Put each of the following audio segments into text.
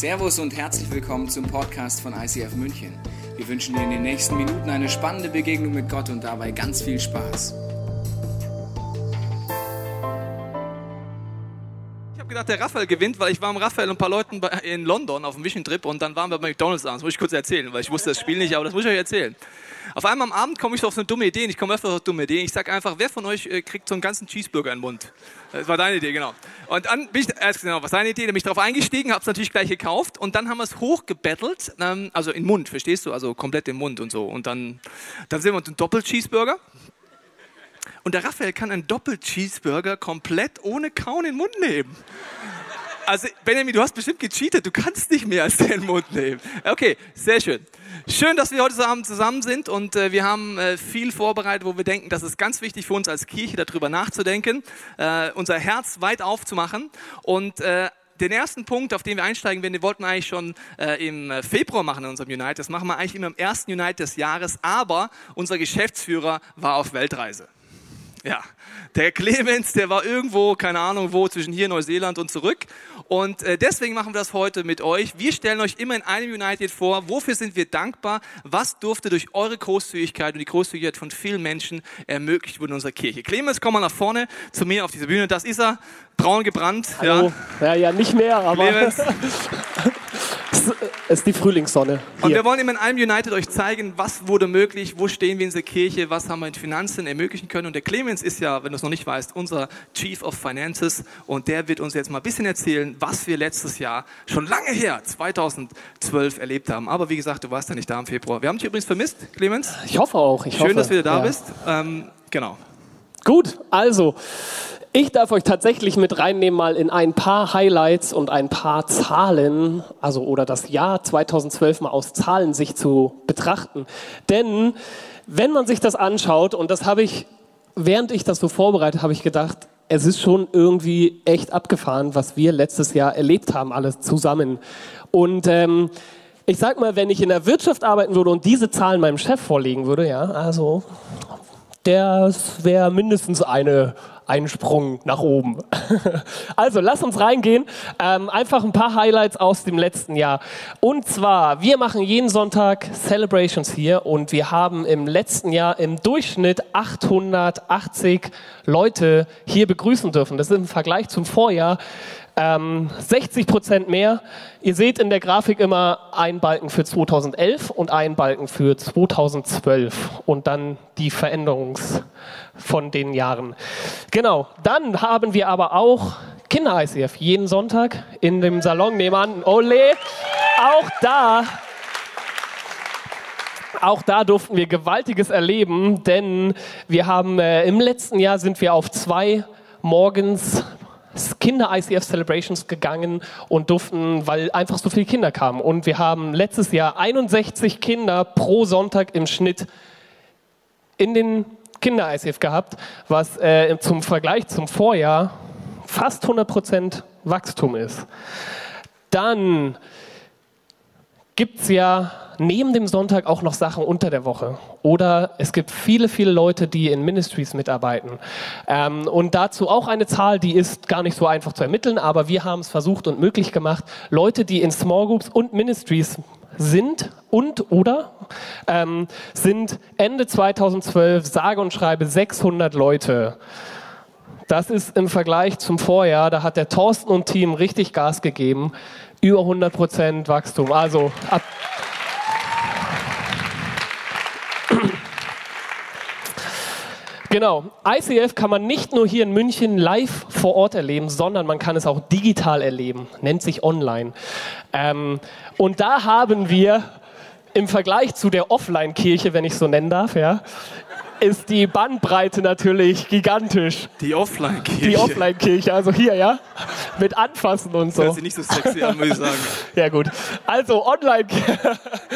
Servus und herzlich willkommen zum Podcast von ICF München. Wir wünschen dir in den nächsten Minuten eine spannende Begegnung mit Gott und dabei ganz viel Spaß. Ich habe gedacht, der Raphael gewinnt, weil ich war mit Raphael und ein paar Leuten in London auf dem Vision Trip und dann waren wir bei McDonalds abends. Das muss ich kurz erzählen, weil ich wusste das Spiel nicht, aber das muss ich euch erzählen. Auf einmal am Abend komme ich so auf so eine dumme Idee. Ich komme öfter auf dumme Ideen. Ich sage einfach, wer von euch äh, kriegt so einen ganzen Cheeseburger in den Mund? Das war deine Idee, genau. Und dann bin ich, äh, genau, was deine Idee? Dann bin ich darauf eingestiegen, habe es natürlich gleich gekauft und dann haben wir es hochgebettelt, ähm, also in den Mund, verstehst du? Also komplett im Mund und so. Und dann, dann sehen wir uns einen Doppel-Cheeseburger. Und der Raphael kann einen Doppel-Cheeseburger komplett ohne Kauen in den Mund nehmen. Also, Benjamin, du hast bestimmt gecheatet. Du kannst nicht mehr als den Mund nehmen. Okay, sehr schön. Schön, dass wir heute Abend zusammen sind und äh, wir haben äh, viel vorbereitet, wo wir denken, das ist ganz wichtig für uns als Kirche, darüber nachzudenken, äh, unser Herz weit aufzumachen und äh, den ersten Punkt, auf den wir einsteigen werden, den wollten wir eigentlich schon äh, im Februar machen in unserem Unite. Das machen wir eigentlich immer im ersten Unite des Jahres, aber unser Geschäftsführer war auf Weltreise. Ja, der Clemens, der war irgendwo, keine Ahnung wo, zwischen hier Neuseeland und zurück. Und äh, deswegen machen wir das heute mit euch. Wir stellen euch immer in einem United vor, wofür sind wir dankbar, was durfte durch eure Großzügigkeit und die Großzügigkeit von vielen Menschen ermöglicht wurde in unserer Kirche. Clemens, komm mal nach vorne zu mir auf diese Bühne. Das ist er, braun gebrannt. Hallo. Ja. ja, ja, nicht mehr, aber Clemens. es ist die Frühlingssonne. Und Hier. wir wollen immer in einem United euch zeigen, was wurde möglich, wo stehen wir in dieser Kirche, was haben wir in Finanzen ermöglichen können. Und der Clemens ist ja, wenn du es noch nicht weißt, unser Chief of Finances und der wird uns jetzt mal ein bisschen erzählen, was wir letztes Jahr schon lange her, 2012, erlebt haben. Aber wie gesagt, du warst ja nicht da im Februar. Wir haben dich übrigens vermisst, Clemens. Ich hoffe auch. Ich Schön, hoffe, dass du wieder da ja. bist. Ähm, genau. Gut, also ich darf euch tatsächlich mit reinnehmen mal in ein paar Highlights und ein paar Zahlen, also oder das Jahr 2012 mal aus Zahlensicht zu betrachten. Denn wenn man sich das anschaut, und das habe ich, während ich das so vorbereitet, habe ich gedacht, es ist schon irgendwie echt abgefahren, was wir letztes Jahr erlebt haben, alles zusammen. Und ähm, ich sag mal, wenn ich in der Wirtschaft arbeiten würde und diese Zahlen meinem Chef vorlegen würde, ja, also das wäre mindestens eine, ein Sprung nach oben. Also, lass uns reingehen. Ähm, einfach ein paar Highlights aus dem letzten Jahr. Und zwar, wir machen jeden Sonntag Celebrations hier und wir haben im letzten Jahr im Durchschnitt 880 Leute hier begrüßen dürfen. Das ist im Vergleich zum Vorjahr ähm, 60 Prozent mehr. Ihr seht in der Grafik immer einen Balken für 2011 und einen Balken für 2012 und dann die Veränderungs von den Jahren. Genau, dann haben wir aber auch Kinder-ICF jeden Sonntag in dem Salon nebenan. Ole, auch da auch da durften wir Gewaltiges erleben, denn wir haben äh, im letzten Jahr sind wir auf zwei morgens Kinder-ICF Celebrations gegangen und durften, weil einfach so viele Kinder kamen. Und wir haben letztes Jahr 61 Kinder pro Sonntag im Schnitt in den Kinder-ICF gehabt, was äh, zum Vergleich zum Vorjahr fast 100% Wachstum ist. Dann gibt es ja neben dem Sonntag auch noch Sachen unter der Woche. Oder es gibt viele, viele Leute, die in Ministries mitarbeiten. Ähm, und dazu auch eine Zahl, die ist gar nicht so einfach zu ermitteln, aber wir haben es versucht und möglich gemacht. Leute, die in Small Groups und Ministries sind und oder ähm, sind Ende 2012 sage und schreibe 600 Leute. Das ist im Vergleich zum Vorjahr, da hat der Thorsten und Team richtig Gas gegeben. Über 100 Prozent Wachstum. Also ab Genau. ICF kann man nicht nur hier in München live vor Ort erleben, sondern man kann es auch digital erleben. Nennt sich online. Ähm, und da haben wir im Vergleich zu der Offline-Kirche, wenn ich so nennen darf, ja, ist die Bandbreite natürlich gigantisch. Die Offline-Kirche. Die Offline-Kirche, also hier, ja, mit Anfassen und so. Hört sich nicht so sexy an, muss ich sagen. Ja gut. Also online.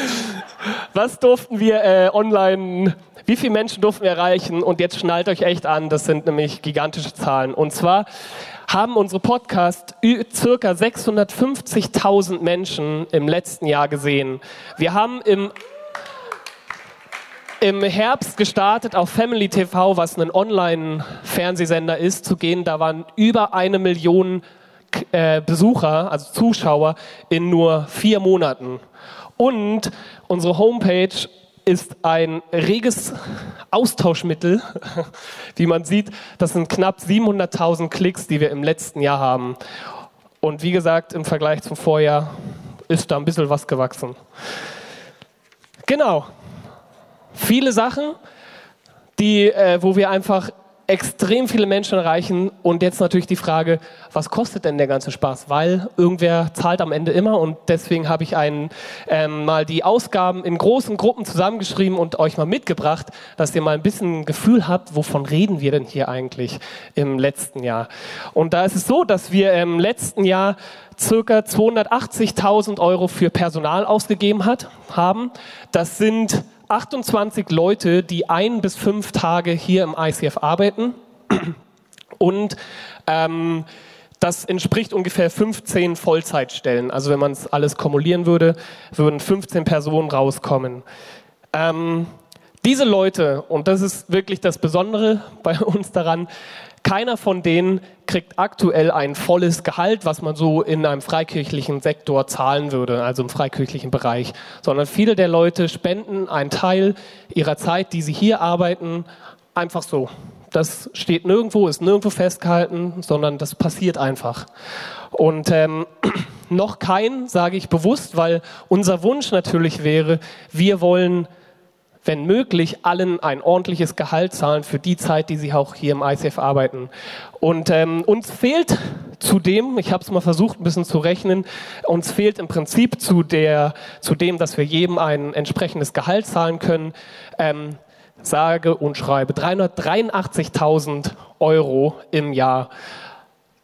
Was durften wir äh, online? Wie viele Menschen durften wir erreichen? Und jetzt schnallt euch echt an, das sind nämlich gigantische Zahlen. Und zwar haben unsere Podcast circa 650.000 Menschen im letzten Jahr gesehen. Wir haben im im Herbst gestartet auf Family TV, was ein Online-Fernsehsender ist, zu gehen. Da waren über eine Million äh, Besucher, also Zuschauer, in nur vier Monaten. Und unsere Homepage ist ein reges Austauschmittel. Wie man sieht, das sind knapp 700.000 Klicks, die wir im letzten Jahr haben. Und wie gesagt, im Vergleich zum Vorjahr ist da ein bisschen was gewachsen. Genau. Viele Sachen, die, äh, wo wir einfach extrem viele Menschen erreichen. Und jetzt natürlich die Frage, was kostet denn der ganze Spaß? Weil irgendwer zahlt am Ende immer und deswegen habe ich einen, ähm, mal die Ausgaben in großen Gruppen zusammengeschrieben und euch mal mitgebracht, dass ihr mal ein bisschen ein Gefühl habt, wovon reden wir denn hier eigentlich im letzten Jahr. Und da ist es so, dass wir im letzten Jahr circa 280.000 Euro für Personal ausgegeben hat, haben. Das sind 28 Leute, die ein bis fünf Tage hier im ICF arbeiten. Und ähm, das entspricht ungefähr 15 Vollzeitstellen. Also wenn man es alles kumulieren würde, würden 15 Personen rauskommen. Ähm, diese Leute, und das ist wirklich das Besondere bei uns daran, keiner von denen kriegt aktuell ein volles Gehalt, was man so in einem freikirchlichen Sektor zahlen würde, also im freikirchlichen Bereich, sondern viele der Leute spenden einen Teil ihrer Zeit, die sie hier arbeiten, einfach so. Das steht nirgendwo, ist nirgendwo festgehalten, sondern das passiert einfach. Und ähm, noch kein, sage ich bewusst, weil unser Wunsch natürlich wäre, wir wollen wenn möglich, allen ein ordentliches Gehalt zahlen für die Zeit, die sie auch hier im ICF arbeiten. Und ähm, uns fehlt zudem, ich habe es mal versucht, ein bisschen zu rechnen, uns fehlt im Prinzip zu, der, zu dem, dass wir jedem ein entsprechendes Gehalt zahlen können, ähm, sage und schreibe 383.000 Euro im Jahr.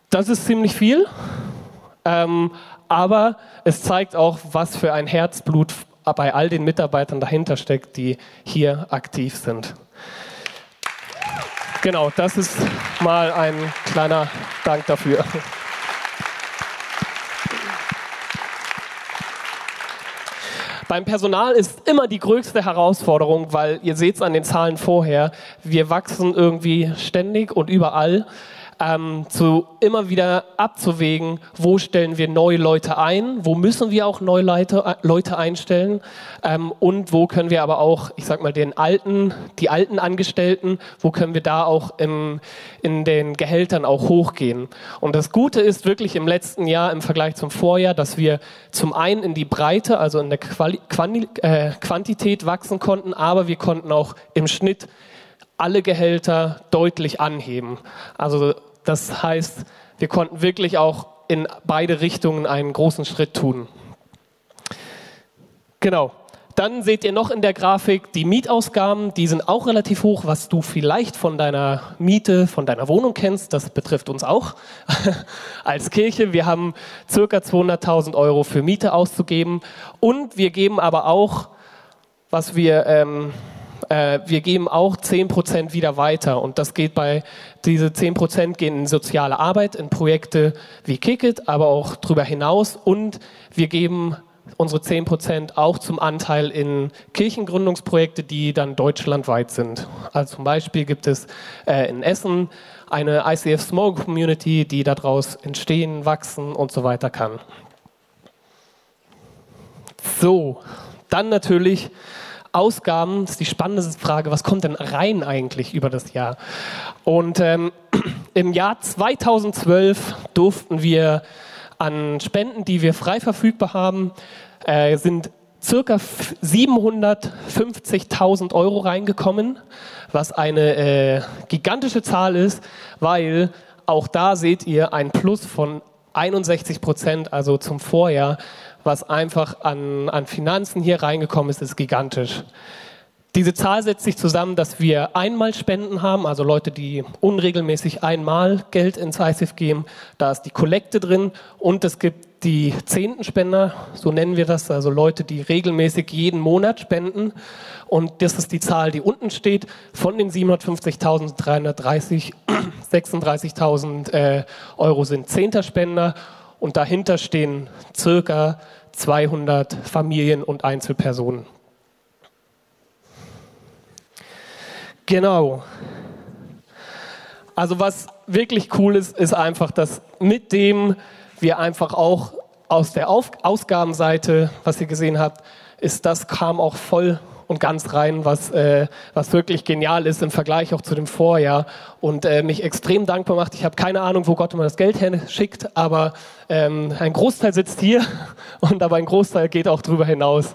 Das ist ziemlich viel, ähm, aber es zeigt auch, was für ein Herzblut bei all den Mitarbeitern dahinter steckt, die hier aktiv sind. Genau, das ist mal ein kleiner Dank dafür. Beim Personal ist immer die größte Herausforderung, weil ihr seht es an den Zahlen vorher, wir wachsen irgendwie ständig und überall ähm, zu immer wieder abzuwägen, wo stellen wir neue Leute ein, wo müssen wir auch neue Leute, äh, Leute einstellen ähm, und wo können wir aber auch, ich sag mal, den alten, die alten Angestellten, wo können wir da auch im, in den Gehältern auch hochgehen. Und das Gute ist wirklich im letzten Jahr im Vergleich zum Vorjahr, dass wir zum einen in die Breite, also in der Quali Quanti äh, Quantität wachsen konnten, aber wir konnten auch im Schnitt alle Gehälter deutlich anheben. Also das heißt, wir konnten wirklich auch in beide Richtungen einen großen Schritt tun. Genau. Dann seht ihr noch in der Grafik die Mietausgaben, die sind auch relativ hoch, was du vielleicht von deiner Miete, von deiner Wohnung kennst. Das betrifft uns auch als Kirche. Wir haben circa 200.000 Euro für Miete auszugeben und wir geben aber auch, was wir ähm, äh, wir geben auch 10% wieder weiter. Und das geht bei, diese 10% gehen in soziale Arbeit, in Projekte wie Kickit, aber auch darüber hinaus. Und wir geben unsere 10% auch zum Anteil in Kirchengründungsprojekte, die dann deutschlandweit sind. Also zum Beispiel gibt es äh, in Essen eine ICF Small Community, die daraus entstehen, wachsen und so weiter kann. So, dann natürlich Ausgaben ist die spannende Frage, was kommt denn rein eigentlich über das Jahr? Und ähm, im Jahr 2012 durften wir an Spenden, die wir frei verfügbar haben, äh, sind circa 750.000 Euro reingekommen, was eine äh, gigantische Zahl ist, weil auch da seht ihr ein Plus von 61 Prozent, also zum Vorjahr, was einfach an, an Finanzen hier reingekommen ist, ist gigantisch. Diese Zahl setzt sich zusammen, dass wir einmal Spenden haben, also Leute, die unregelmäßig einmal Geld ins ICF geben. Da ist die Kollekte drin und es gibt die Zehntenspender, so nennen wir das, also Leute, die regelmäßig jeden Monat spenden. Und das ist die Zahl, die unten steht. Von den 750.330, 36.000 äh, Euro sind Zehnterspender und dahinter stehen circa 200 Familien und Einzelpersonen. Genau. Also was wirklich cool ist, ist einfach, dass mit dem, wir einfach auch aus der Auf Ausgabenseite, was ihr gesehen habt, ist das kam auch voll und ganz rein, was, äh, was wirklich genial ist im Vergleich auch zu dem Vorjahr und äh, mich extrem dankbar macht. Ich habe keine Ahnung, wo Gott immer das Geld schickt, aber ähm, ein Großteil sitzt hier und aber ein Großteil geht auch drüber hinaus.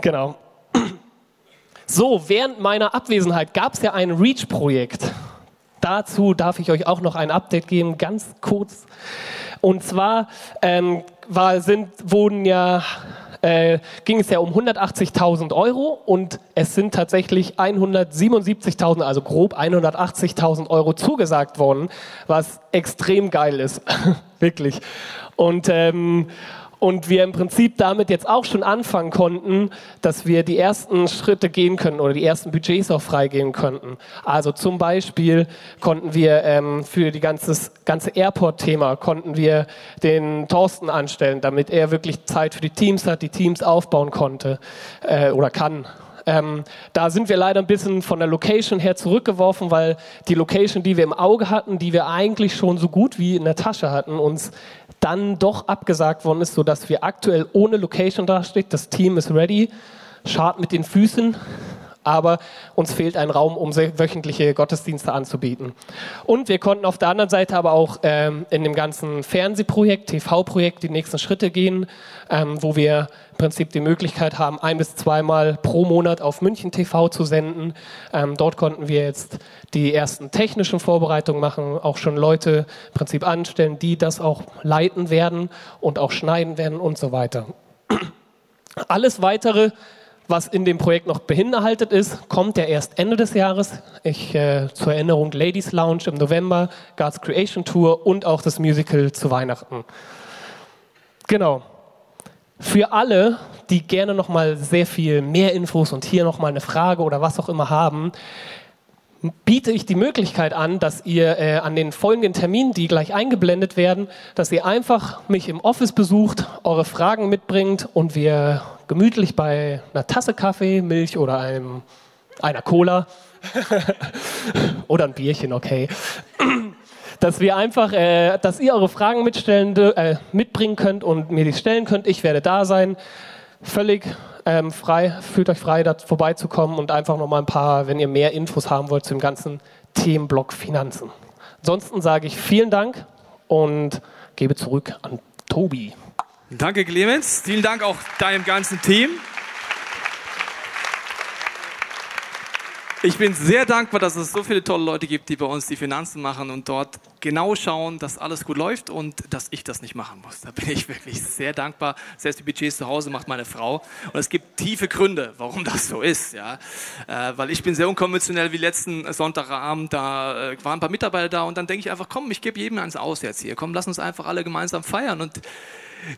Genau. So, während meiner Abwesenheit gab es ja ein REACH-Projekt. Dazu darf ich euch auch noch ein Update geben, ganz kurz. Und zwar ähm, war, sind, wurden ja äh, ging es ja um 180.000 Euro und es sind tatsächlich 177.000, also grob 180.000 Euro zugesagt worden, was extrem geil ist, wirklich. Und ähm, und wir im Prinzip damit jetzt auch schon anfangen konnten, dass wir die ersten Schritte gehen können oder die ersten Budgets auch freigeben könnten. Also zum Beispiel konnten wir ähm, für die ganzes, ganze Airport-Thema konnten wir den Thorsten anstellen, damit er wirklich Zeit für die Teams hat, die Teams aufbauen konnte äh, oder kann. Ähm, da sind wir leider ein bisschen von der Location her zurückgeworfen, weil die Location, die wir im Auge hatten, die wir eigentlich schon so gut wie in der Tasche hatten, uns dann doch abgesagt worden ist, sodass wir aktuell ohne Location dastehen. Das Team ist ready, schart mit den Füßen, aber uns fehlt ein Raum, um wöchentliche Gottesdienste anzubieten. Und wir konnten auf der anderen Seite aber auch ähm, in dem ganzen Fernsehprojekt, TV-Projekt die nächsten Schritte gehen, ähm, wo wir Prinzip die Möglichkeit haben, ein bis zweimal pro Monat auf München TV zu senden. Ähm, dort konnten wir jetzt die ersten technischen Vorbereitungen machen, auch schon Leute im Prinzip anstellen, die das auch leiten werden und auch schneiden werden und so weiter. Alles weitere was in dem Projekt noch beinhaltet ist, kommt ja erst Ende des Jahres. Ich, äh, zur Erinnerung Ladies Lounge im November, God's Creation Tour und auch das Musical zu Weihnachten. Genau. Für alle, die gerne noch mal sehr viel mehr Infos und hier noch mal eine Frage oder was auch immer haben, biete ich die Möglichkeit an, dass ihr äh, an den folgenden Terminen, die gleich eingeblendet werden, dass ihr einfach mich im Office besucht, eure Fragen mitbringt und wir gemütlich bei einer Tasse Kaffee, Milch oder einem, einer Cola oder ein Bierchen, okay, dass wir einfach, äh, dass ihr eure Fragen mitstellen, äh, mitbringen könnt und mir die stellen könnt. Ich werde da sein, völlig ähm, frei, fühlt euch frei, da vorbeizukommen und einfach nochmal ein paar, wenn ihr mehr Infos haben wollt zum ganzen Themenblock Finanzen. Ansonsten sage ich vielen Dank und gebe zurück an Tobi. Danke, Clemens. Vielen Dank auch deinem ganzen Team. Ich bin sehr dankbar, dass es so viele tolle Leute gibt, die bei uns die Finanzen machen und dort genau schauen, dass alles gut läuft und dass ich das nicht machen muss. Da bin ich wirklich sehr dankbar. Selbst die Budgets zu Hause macht meine Frau. Und es gibt tiefe Gründe, warum das so ist. Ja? Äh, weil ich bin sehr unkonventionell wie letzten Sonntagabend. Da äh, waren ein paar Mitarbeiter da und dann denke ich einfach, komm, ich gebe jedem eins aus jetzt hier. Komm, lass uns einfach alle gemeinsam feiern. Und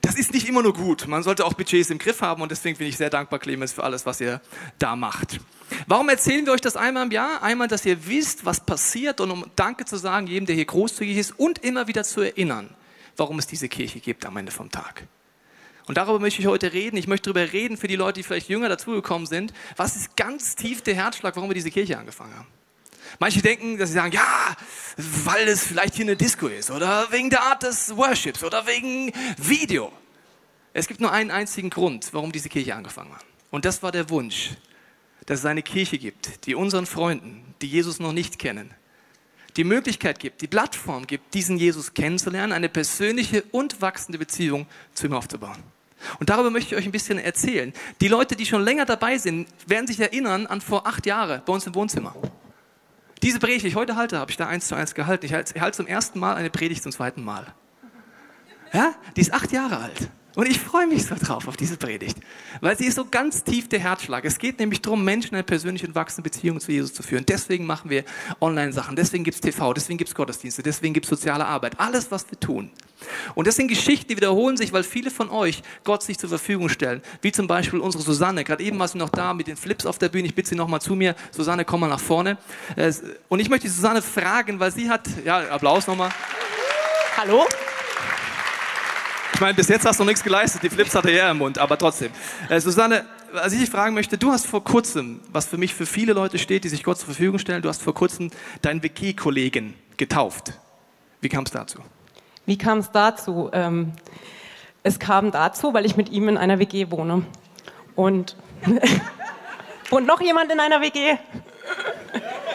das ist nicht immer nur gut. Man sollte auch Budgets im Griff haben und deswegen bin ich sehr dankbar, Clemens, für alles, was ihr da macht. Warum erzählen wir euch das einmal im Jahr? Einmal, dass ihr wisst, was passiert und um Danke zu sagen, jedem, der hier großzügig ist und immer wieder zu erinnern, warum es diese Kirche gibt am Ende vom Tag. Und darüber möchte ich heute reden. Ich möchte darüber reden für die Leute, die vielleicht jünger dazugekommen sind. Was ist ganz tief der Herzschlag, warum wir diese Kirche angefangen haben? Manche denken, dass sie sagen, ja, weil es vielleicht hier eine Disco ist oder wegen der Art des Worships oder wegen Video. Es gibt nur einen einzigen Grund, warum diese Kirche angefangen hat. Und das war der Wunsch, dass es eine Kirche gibt, die unseren Freunden, die Jesus noch nicht kennen, die Möglichkeit gibt, die Plattform gibt, diesen Jesus kennenzulernen, eine persönliche und wachsende Beziehung zu ihm aufzubauen. Und darüber möchte ich euch ein bisschen erzählen. Die Leute, die schon länger dabei sind, werden sich erinnern an vor acht Jahren bei uns im Wohnzimmer. Diese Predigt, die ich heute halte, habe ich da eins zu eins gehalten. Ich halte zum ersten Mal eine Predigt zum zweiten Mal. Ja, die ist acht Jahre alt. Und ich freue mich so drauf auf diese Predigt, weil sie ist so ganz tief der Herzschlag. Es geht nämlich darum, Menschen eine persönliche und wachsende Beziehung zu Jesus zu führen. Deswegen machen wir Online-Sachen, deswegen gibt es TV, deswegen gibt es Gottesdienste, deswegen gibt es soziale Arbeit. Alles, was wir tun. Und das sind Geschichten, die wiederholen sich, weil viele von euch Gott sich zur Verfügung stellen. Wie zum Beispiel unsere Susanne. Gerade eben war sie noch da mit den Flips auf der Bühne. Ich bitte sie nochmal zu mir. Susanne, komm mal nach vorne. Und ich möchte Susanne fragen, weil sie hat, ja, Applaus nochmal. Hallo? Ich meine, bis jetzt hast du nichts geleistet, die Flips hatte er im Mund, aber trotzdem. Äh, Susanne, was ich dich fragen möchte, du hast vor kurzem, was für mich für viele Leute steht, die sich Gott zur Verfügung stellen, du hast vor kurzem deinen WG-Kollegen getauft. Wie kam es dazu? Wie kam es dazu? Ähm, es kam dazu, weil ich mit ihm in einer WG wohne. Und wohnt noch jemand in einer WG?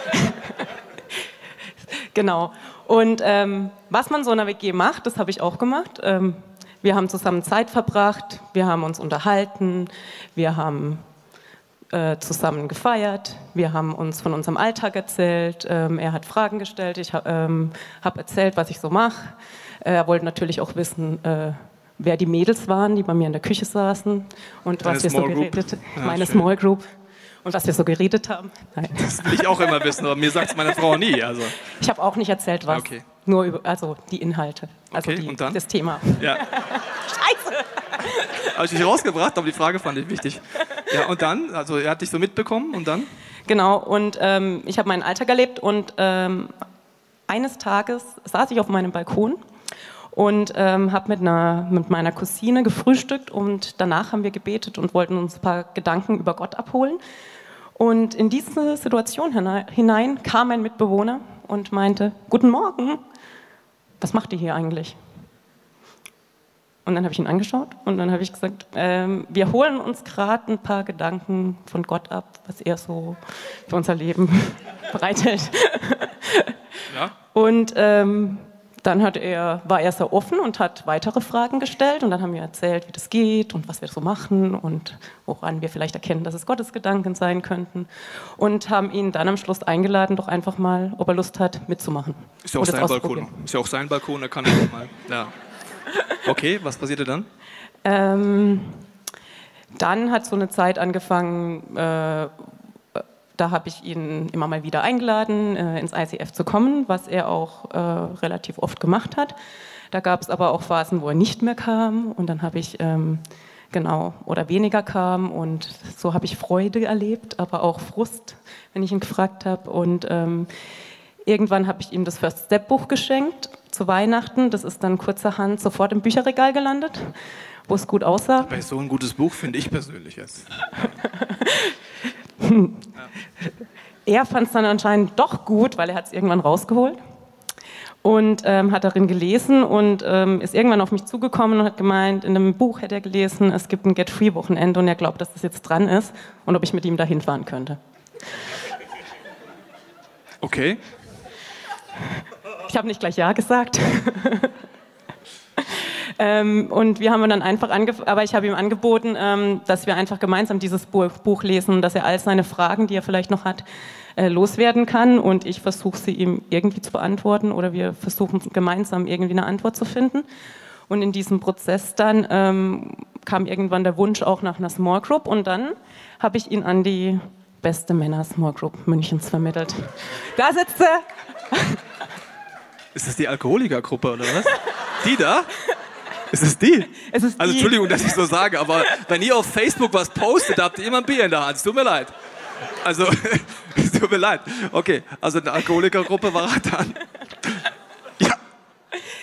genau. Und ähm, was man so in einer WG macht, das habe ich auch gemacht. Ähm, wir haben zusammen Zeit verbracht, wir haben uns unterhalten, wir haben äh, zusammen gefeiert, wir haben uns von unserem Alltag erzählt, ähm, er hat Fragen gestellt, ich ähm, habe erzählt, was ich so mache. Äh, er wollte natürlich auch wissen, äh, wer die Mädels waren, die bei mir in der Küche saßen und Deine was wir so geredet haben. Meine schön. Small Group und was wir so geredet haben. Nein. Das will ich auch immer wissen, aber mir sagt es meine Frau nie. Also. Ich habe auch nicht erzählt, was. Okay. Nur über, also die Inhalte, also okay, die, und dann? das Thema. Ja. Scheiße! Habe ich dich rausgebracht, aber die Frage fand ich wichtig. Ja, und dann? Also er hat dich so mitbekommen und dann? Genau, und ähm, ich habe meinen Alltag erlebt und ähm, eines Tages saß ich auf meinem Balkon und ähm, habe mit, mit meiner Cousine gefrühstückt und danach haben wir gebetet und wollten uns ein paar Gedanken über Gott abholen. Und in diese Situation hinein kam ein Mitbewohner und meinte, guten Morgen, was macht ihr hier eigentlich? Und dann habe ich ihn angeschaut und dann habe ich gesagt, ähm, wir holen uns gerade ein paar Gedanken von Gott ab, was er so für unser Leben bereithält. Ja. Und ähm, dann hat er, war er sehr offen und hat weitere Fragen gestellt und dann haben wir erzählt, wie das geht und was wir so machen und woran wir vielleicht erkennen, dass es Gottes Gedanken sein könnten und haben ihn dann am Schluss eingeladen, doch einfach mal, ob er Lust hat, mitzumachen. Ist ja auch sein Balkon. Ist ja auch sein Balkon, da kann er mal. Ja. Okay, was passierte dann? Ähm, dann hat so eine Zeit angefangen, äh, da habe ich ihn immer mal wieder eingeladen, äh, ins ICF zu kommen, was er auch äh, relativ oft gemacht hat. Da gab es aber auch Phasen, wo er nicht mehr kam und dann habe ich ähm, genau oder weniger kam und so habe ich Freude erlebt, aber auch Frust, wenn ich ihn gefragt habe und ähm, irgendwann habe ich ihm das First Step Buch geschenkt zu Weihnachten. Das ist dann kurzerhand sofort im Bücherregal gelandet, wo es gut aussah. Bei so ein gutes Buch finde ich persönlich jetzt. Er fand es dann anscheinend doch gut, weil er hat es irgendwann rausgeholt und ähm, hat darin gelesen und ähm, ist irgendwann auf mich zugekommen und hat gemeint, in einem Buch hätte er gelesen, es gibt ein Get-Free-Wochenende und er glaubt, dass das jetzt dran ist und ob ich mit ihm dahin fahren könnte. Okay. Ich habe nicht gleich Ja gesagt. Ähm, und wir haben dann einfach, aber ich habe ihm angeboten, ähm, dass wir einfach gemeinsam dieses Buch lesen, dass er all seine Fragen, die er vielleicht noch hat, äh, loswerden kann. Und ich versuche sie ihm irgendwie zu beantworten oder wir versuchen gemeinsam irgendwie eine Antwort zu finden. Und in diesem Prozess dann ähm, kam irgendwann der Wunsch auch nach einer Small Group und dann habe ich ihn an die beste Männer Small Group Münchens vermittelt. Da sitzt er. Ist das die Alkoholikergruppe oder was? Die da? Ist es die? Es ist also die. Entschuldigung, dass ich so sage, aber wenn ihr auf Facebook was postet, habt ihr immer ein Bier in der Hand. Es tut mir leid. Also, es tut mir leid. Okay, also in der Alkoholikergruppe war er dann. Ja.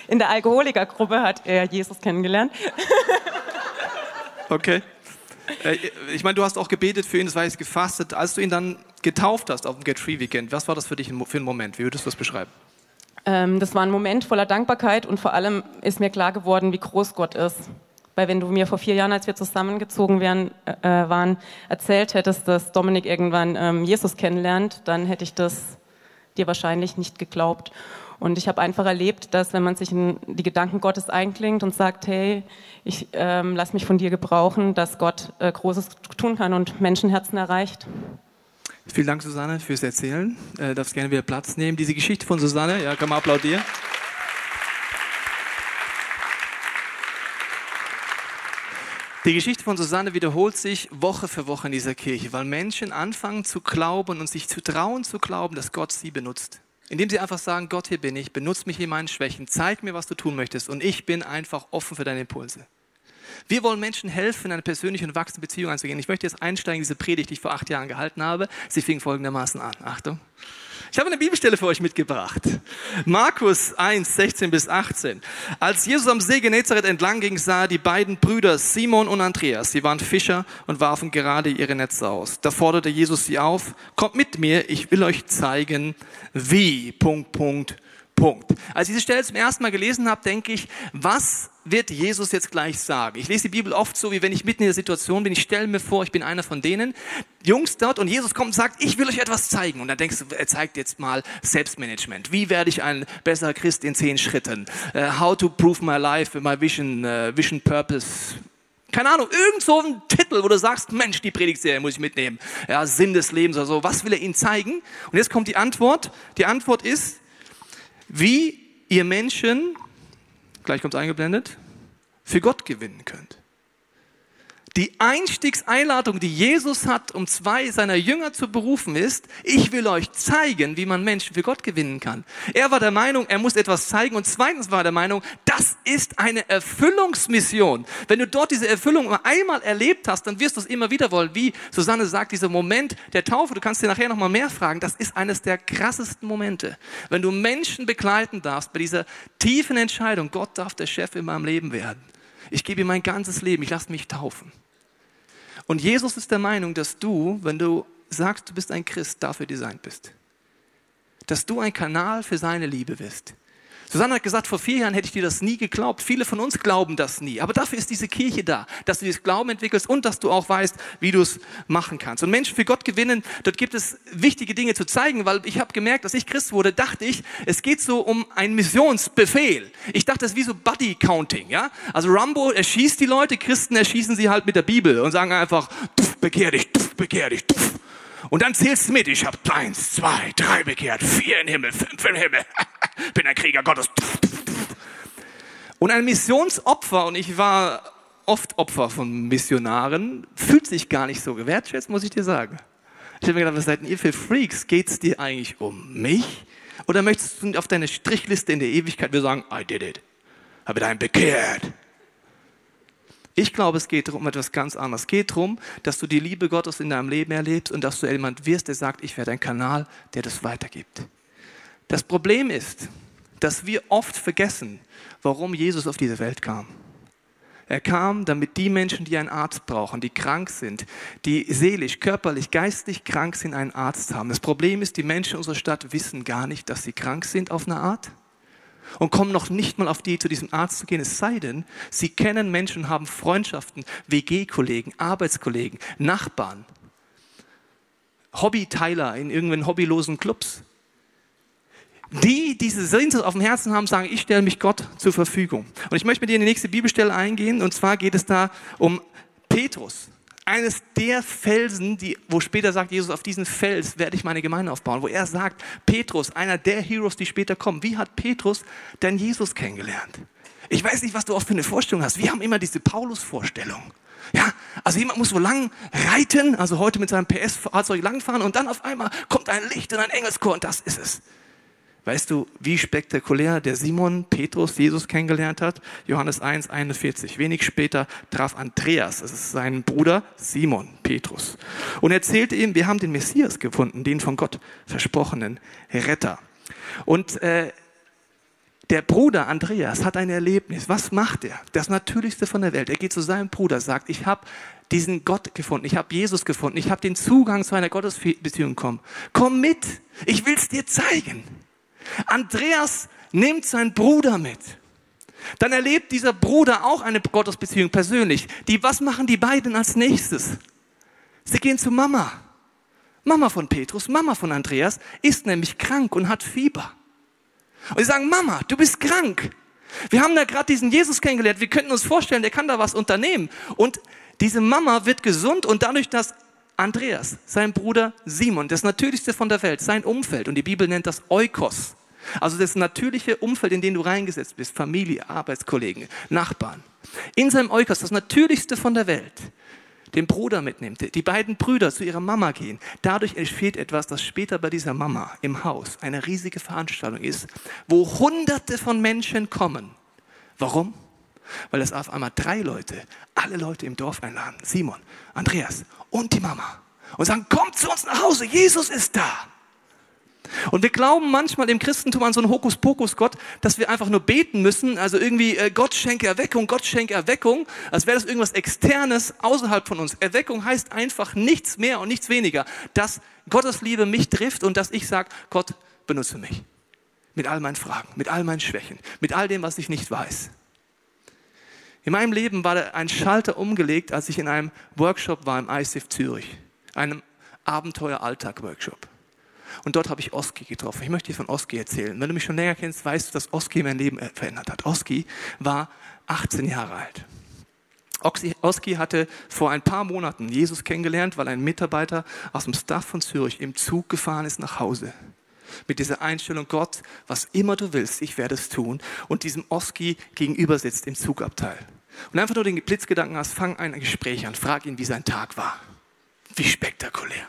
In der Alkoholikergruppe hat er Jesus kennengelernt. Okay. Äh, ich meine, du hast auch gebetet für ihn, das war jetzt gefastet. Als du ihn dann getauft hast auf dem Get Free Weekend, was war das für dich für einen Moment? Wie würdest du das beschreiben? Ähm, das war ein Moment voller Dankbarkeit und vor allem ist mir klar geworden, wie groß Gott ist. Weil wenn du mir vor vier Jahren, als wir zusammengezogen wären, äh, waren, erzählt hättest, dass Dominik irgendwann ähm, Jesus kennenlernt, dann hätte ich das dir wahrscheinlich nicht geglaubt. Und ich habe einfach erlebt, dass wenn man sich in die Gedanken Gottes einklingt und sagt, hey, ich ähm, lass mich von dir gebrauchen, dass Gott äh, Großes tun kann und Menschenherzen erreicht. Vielen Dank, Susanne, fürs Erzählen. Äh, darfst gerne wieder Platz nehmen. Diese Geschichte von Susanne, ja, kann man applaudieren. Die Geschichte von Susanne wiederholt sich Woche für Woche in dieser Kirche, weil Menschen anfangen zu glauben und sich zu trauen zu glauben, dass Gott sie benutzt. Indem sie einfach sagen, Gott, hier bin ich, benutze mich in meinen Schwächen, zeig mir, was du tun möchtest und ich bin einfach offen für deine Impulse. Wir wollen Menschen helfen, in eine persönliche und wachsende Beziehung einzugehen. Ich möchte jetzt einsteigen in diese Predigt, die ich vor acht Jahren gehalten habe. Sie fing folgendermaßen an. Achtung. Ich habe eine Bibelstelle für euch mitgebracht. Markus 1, 16 bis 18. Als Jesus am See Genezareth entlang ging, sah er die beiden Brüder Simon und Andreas. Sie waren Fischer und warfen gerade ihre Netze aus. Da forderte Jesus sie auf, kommt mit mir, ich will euch zeigen, wie, Punkt, Punkt, Punkt. Als ich diese Stelle zum ersten Mal gelesen habe, denke ich, was wird Jesus jetzt gleich sagen? Ich lese die Bibel oft so, wie wenn ich mitten in der Situation bin. Ich stelle mir vor, ich bin einer von denen Jungs dort und Jesus kommt und sagt, ich will euch etwas zeigen. Und dann denkst du, er zeigt jetzt mal Selbstmanagement. Wie werde ich ein besserer Christ in zehn Schritten? Uh, how to prove my life, my vision, uh, vision purpose. Keine Ahnung, irgend so ein Titel, wo du sagst, Mensch, die Predigtserie muss ich mitnehmen. Ja, Sinn des Lebens oder so. Was will er ihnen zeigen? Und jetzt kommt die Antwort. Die Antwort ist, wie ihr Menschen, gleich kommt es eingeblendet, für Gott gewinnen könnt. Die Einstiegseinladung, die Jesus hat, um zwei seiner Jünger zu berufen, ist, ich will euch zeigen, wie man Menschen für Gott gewinnen kann. Er war der Meinung, er muss etwas zeigen und zweitens war er der Meinung, das ist eine Erfüllungsmission. Wenn du dort diese Erfüllung einmal erlebt hast, dann wirst du es immer wieder wollen. Wie Susanne sagt, dieser Moment der Taufe, du kannst dir nachher nochmal mehr fragen, das ist eines der krassesten Momente. Wenn du Menschen begleiten darfst bei dieser tiefen Entscheidung, Gott darf der Chef in meinem Leben werden. Ich gebe ihm mein ganzes Leben, ich lasse mich taufen. Und Jesus ist der Meinung, dass du, wenn du sagst, du bist ein Christ, dafür designt bist. Dass du ein Kanal für seine Liebe bist. Susanne hat gesagt, vor vier Jahren hätte ich dir das nie geglaubt. Viele von uns glauben das nie. Aber dafür ist diese Kirche da, dass du dieses Glauben entwickelst und dass du auch weißt, wie du es machen kannst. Und Menschen für Gott gewinnen, dort gibt es wichtige Dinge zu zeigen, weil ich habe gemerkt, dass ich Christ wurde, dachte ich, es geht so um einen Missionsbefehl. Ich dachte, das ist wie so Buddy-Counting. Ja? Also Rambo erschießt die Leute, Christen erschießen sie halt mit der Bibel und sagen einfach, tuff, bekehr dich, tuff, bekehr dich, tuff. Und dann zählst du mit, ich habe eins, zwei, drei bekehrt, vier im Himmel, fünf im Himmel. Bin ein Krieger Gottes. Und ein Missionsopfer, und ich war oft Opfer von Missionaren, fühlt sich gar nicht so gewertschätzt, muss ich dir sagen. Ich habe mir gedacht, was seid ihr für Freaks? Geht es dir eigentlich um mich? Oder möchtest du auf deine Strichliste in der Ewigkeit wir sagen, I did it, habe deinen bekehrt? Ich glaube, es geht um etwas ganz anderes. Es geht darum, dass du die Liebe Gottes in deinem Leben erlebst und dass du jemand wirst, der sagt, ich werde ein Kanal, der das weitergibt. Das Problem ist, dass wir oft vergessen, warum Jesus auf diese Welt kam. Er kam, damit die Menschen, die einen Arzt brauchen, die krank sind, die seelisch, körperlich, geistlich krank sind, einen Arzt haben. Das Problem ist, die Menschen unserer Stadt wissen gar nicht, dass sie krank sind auf eine Art und kommen noch nicht mal auf die, zu diesem Arzt zu gehen. Es sei denn, sie kennen Menschen, haben Freundschaften, WG-Kollegen, Arbeitskollegen, Nachbarn, Hobbyteiler in irgendwelchen hobbylosen Clubs. Die diese Sehnsucht auf dem Herzen haben, sagen, ich stelle mich Gott zur Verfügung. Und ich möchte mit dir in die nächste Bibelstelle eingehen. Und zwar geht es da um Petrus eines der Felsen, die, wo später sagt Jesus, auf diesen Fels werde ich meine Gemeinde aufbauen, wo er sagt, Petrus, einer der Heroes, die später kommen, wie hat Petrus denn Jesus kennengelernt? Ich weiß nicht, was du auch für eine Vorstellung hast. Wir haben immer diese Paulus-Vorstellung. Ja, also jemand muss so lang reiten, also heute mit seinem PS-Fahrzeug langfahren und dann auf einmal kommt ein Licht und ein Engelschor und das ist es. Weißt du, wie spektakulär der Simon Petrus Jesus kennengelernt hat? Johannes 1, 41. Wenig später traf Andreas, das ist sein Bruder Simon Petrus, und erzählte ihm, wir haben den Messias gefunden, den von Gott versprochenen Retter. Und äh, der Bruder Andreas hat ein Erlebnis. Was macht er? Das Natürlichste von der Welt. Er geht zu seinem Bruder, sagt, ich habe diesen Gott gefunden, ich habe Jesus gefunden, ich habe den Zugang zu einer Gottesbeziehung bekommen. Komm mit, ich will es dir zeigen. Andreas nimmt seinen Bruder mit. Dann erlebt dieser Bruder auch eine Gottesbeziehung persönlich. Die, was machen die beiden als nächstes? Sie gehen zu Mama. Mama von Petrus, Mama von Andreas, ist nämlich krank und hat Fieber. Und sie sagen, Mama, du bist krank. Wir haben da gerade diesen Jesus kennengelernt. Wir könnten uns vorstellen, der kann da was unternehmen. Und diese Mama wird gesund und dadurch, dass Andreas, sein Bruder Simon, das Natürlichste von der Welt, sein Umfeld, und die Bibel nennt das Eukos, also das natürliche Umfeld, in dem du reingesetzt bist, Familie, Arbeitskollegen, Nachbarn. In seinem Eukos, das Natürlichste von der Welt, den Bruder mitnimmt, die beiden Brüder zu ihrer Mama gehen. Dadurch entsteht etwas, das später bei dieser Mama im Haus eine riesige Veranstaltung ist, wo Hunderte von Menschen kommen. Warum? Weil es auf einmal drei Leute, alle Leute im Dorf einladen. Simon, Andreas und die Mama. Und sagen, kommt zu uns nach Hause, Jesus ist da. Und wir glauben manchmal im Christentum an so einen Hokuspokus-Gott, dass wir einfach nur beten müssen, also irgendwie äh, Gott schenke Erweckung, Gott schenke Erweckung, als wäre das irgendwas Externes außerhalb von uns. Erweckung heißt einfach nichts mehr und nichts weniger, dass Gottes Liebe mich trifft und dass ich sage, Gott, benutze mich. Mit all meinen Fragen, mit all meinen Schwächen, mit all dem, was ich nicht weiß. In meinem Leben war ein Schalter umgelegt, als ich in einem Workshop war im ICF Zürich, einem Abenteuer-Alltag-Workshop. Und dort habe ich Oski getroffen. Ich möchte dir von Oski erzählen. Wenn du mich schon länger kennst, weißt du, dass Oski mein Leben verändert hat. Oski war 18 Jahre alt. Oski hatte vor ein paar Monaten Jesus kennengelernt, weil ein Mitarbeiter aus dem Staff von Zürich im Zug gefahren ist nach Hause. Mit dieser Einstellung, Gott, was immer du willst, ich werde es tun. Und diesem Oski gegenüber sitzt im Zugabteil. Und einfach nur den Blitzgedanken hast, fang ein Gespräch an, frag ihn, wie sein Tag war. Wie spektakulär.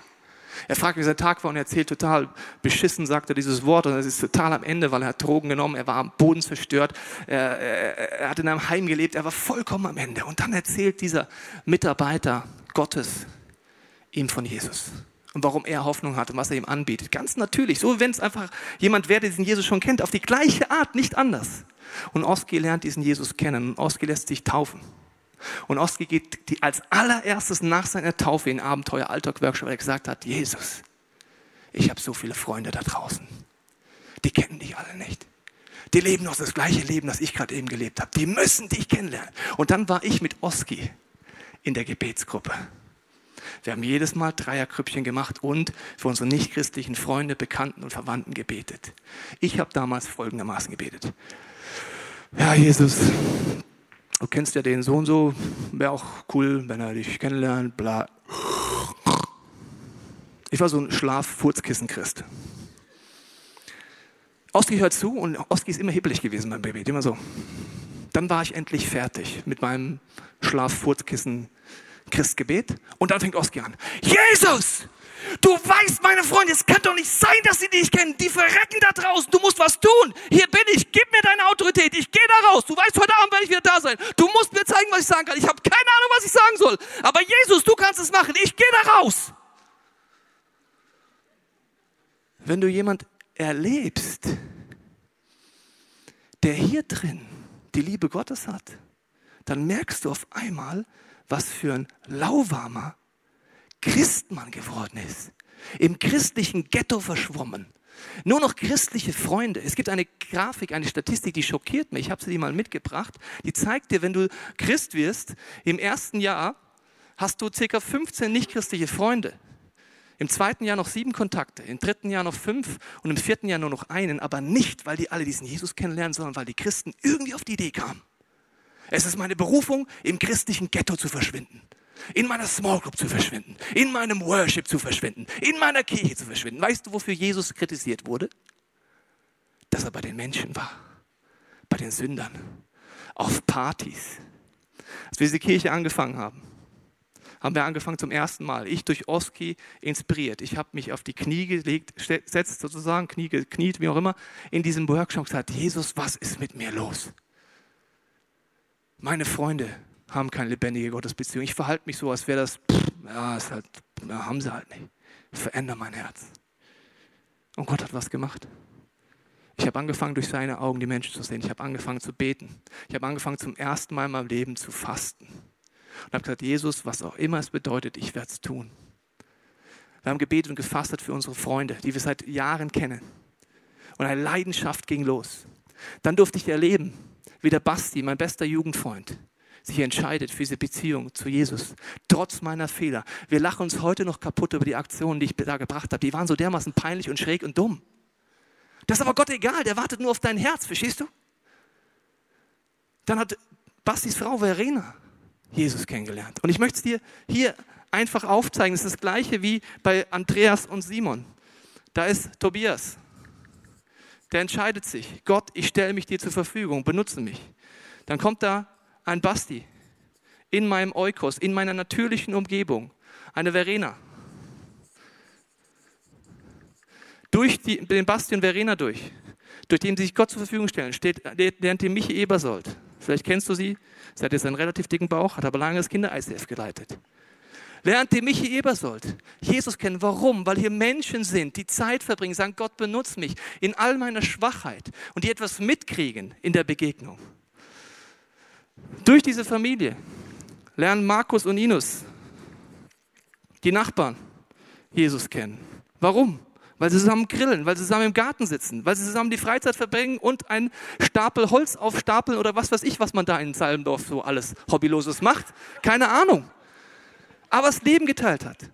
Er fragt, wie sein Tag war und er erzählt total beschissen, sagt er dieses Wort und es ist total am Ende, weil er hat Drogen genommen, er war am Boden zerstört, er, er, er hat in einem Heim gelebt, er war vollkommen am Ende. Und dann erzählt dieser Mitarbeiter Gottes ihm von Jesus und warum er Hoffnung hat und was er ihm anbietet. Ganz natürlich, so wenn es einfach jemand wäre, der diesen Jesus schon kennt, auf die gleiche Art, nicht anders. Und Oski lernt diesen Jesus kennen und Oski lässt sich taufen. Und Oski geht die, als allererstes nach seiner Taufe in Abenteuer Alltag Workshop, weil er gesagt hat, Jesus, ich habe so viele Freunde da draußen. Die kennen dich alle nicht. Die leben noch das gleiche Leben, das ich gerade eben gelebt habe. Die müssen dich kennenlernen. Und dann war ich mit Oski in der Gebetsgruppe. Wir haben jedes Mal Dreierkrüppchen gemacht und für unsere nichtchristlichen Freunde, Bekannten und Verwandten gebetet. Ich habe damals folgendermaßen gebetet. Ja, Jesus, du kennst ja den so und so, wäre auch cool, wenn er dich kennenlernt, bla. Ich war so ein Schlaf-Furzkissen-Christ. Oski hört zu und Oski ist immer hibbelig gewesen beim Baby, immer so. Dann war ich endlich fertig mit meinem Schlaf-Furzkissen-Christgebet und dann fängt Oski an. Jesus! Du weißt, meine Freunde, es kann doch nicht sein, dass sie dich kennen. Die verrecken da draußen. Du musst was tun. Hier bin ich. Gib mir deine Autorität. Ich gehe da raus. Du weißt, heute Abend werde ich wieder da sein. Du musst mir zeigen, was ich sagen kann. Ich habe keine Ahnung, was ich sagen soll. Aber Jesus, du kannst es machen. Ich gehe da raus. Wenn du jemand erlebst, der hier drin die Liebe Gottes hat, dann merkst du auf einmal, was für ein lauwarmer Christmann geworden ist. Im christlichen Ghetto verschwommen. Nur noch christliche Freunde. Es gibt eine Grafik, eine Statistik, die schockiert mich. Ich habe sie dir mal mitgebracht. Die zeigt dir, wenn du Christ wirst, im ersten Jahr hast du circa 15 nichtchristliche Freunde. Im zweiten Jahr noch sieben Kontakte, im dritten Jahr noch fünf und im vierten Jahr nur noch einen, aber nicht, weil die alle diesen Jesus kennenlernen, sondern weil die Christen irgendwie auf die Idee kamen. Es ist meine Berufung, im christlichen Ghetto zu verschwinden in meiner Small Group zu verschwinden, in meinem Worship zu verschwinden, in meiner Kirche zu verschwinden. Weißt du, wofür Jesus kritisiert wurde? Dass er bei den Menschen war, bei den Sündern, auf Partys. Als wir diese Kirche angefangen haben, haben wir angefangen zum ersten Mal. Ich durch Oski inspiriert. Ich habe mich auf die Knie gelegt, setzt sozusagen, Knie gekniet, wie auch immer, in diesem Workshop gesagt, Jesus, was ist mit mir los? Meine Freunde, haben keine lebendige Gottesbeziehung. Ich verhalte mich so, als wäre das, pff, ja, ist halt, ja, haben sie halt nicht. Ich verändere mein Herz. Und Gott hat was gemacht. Ich habe angefangen, durch seine Augen die Menschen zu sehen. Ich habe angefangen zu beten. Ich habe angefangen, zum ersten Mal in meinem Leben zu fasten. Und habe gesagt, Jesus, was auch immer es bedeutet, ich werde es tun. Wir haben gebetet und gefastet für unsere Freunde, die wir seit Jahren kennen. Und eine Leidenschaft ging los. Dann durfte ich erleben, wie der Basti, mein bester Jugendfreund, sich entscheidet für diese Beziehung zu Jesus, trotz meiner Fehler. Wir lachen uns heute noch kaputt über die Aktionen, die ich da gebracht habe. Die waren so dermaßen peinlich und schräg und dumm. Das ist aber Gott egal, der wartet nur auf dein Herz, verstehst du? Dann hat Bastis Frau Verena Jesus kennengelernt. Und ich möchte es dir hier einfach aufzeigen. Es ist das gleiche wie bei Andreas und Simon. Da ist Tobias. Der entscheidet sich. Gott, ich stelle mich dir zur Verfügung, benutze mich. Dann kommt da ein Basti in meinem Eukos, in meiner natürlichen Umgebung, eine Verena. Durch die, den Basti und Verena durch, durch den sie sich Gott zur Verfügung stellen, steht, lernt ihr Michi Ebersold. Vielleicht kennst du sie. Sie hat jetzt einen relativ dicken Bauch, hat aber lange das Kinder-ICF geleitet. Lernt ihr Michi Ebersold, Jesus kennen. Warum? Weil hier Menschen sind, die Zeit verbringen, sagen, Gott benutzt mich in all meiner Schwachheit und die etwas mitkriegen in der Begegnung. Durch diese Familie lernen Markus und Inus, die Nachbarn, Jesus kennen. Warum? weil sie zusammen grillen, weil sie zusammen im Garten sitzen, weil sie zusammen die Freizeit verbringen und einen Stapel Holz aufstapeln oder was weiß ich, was man da in Salmdorf so alles Hobbyloses macht. Keine Ahnung. Aber das Leben geteilt hat.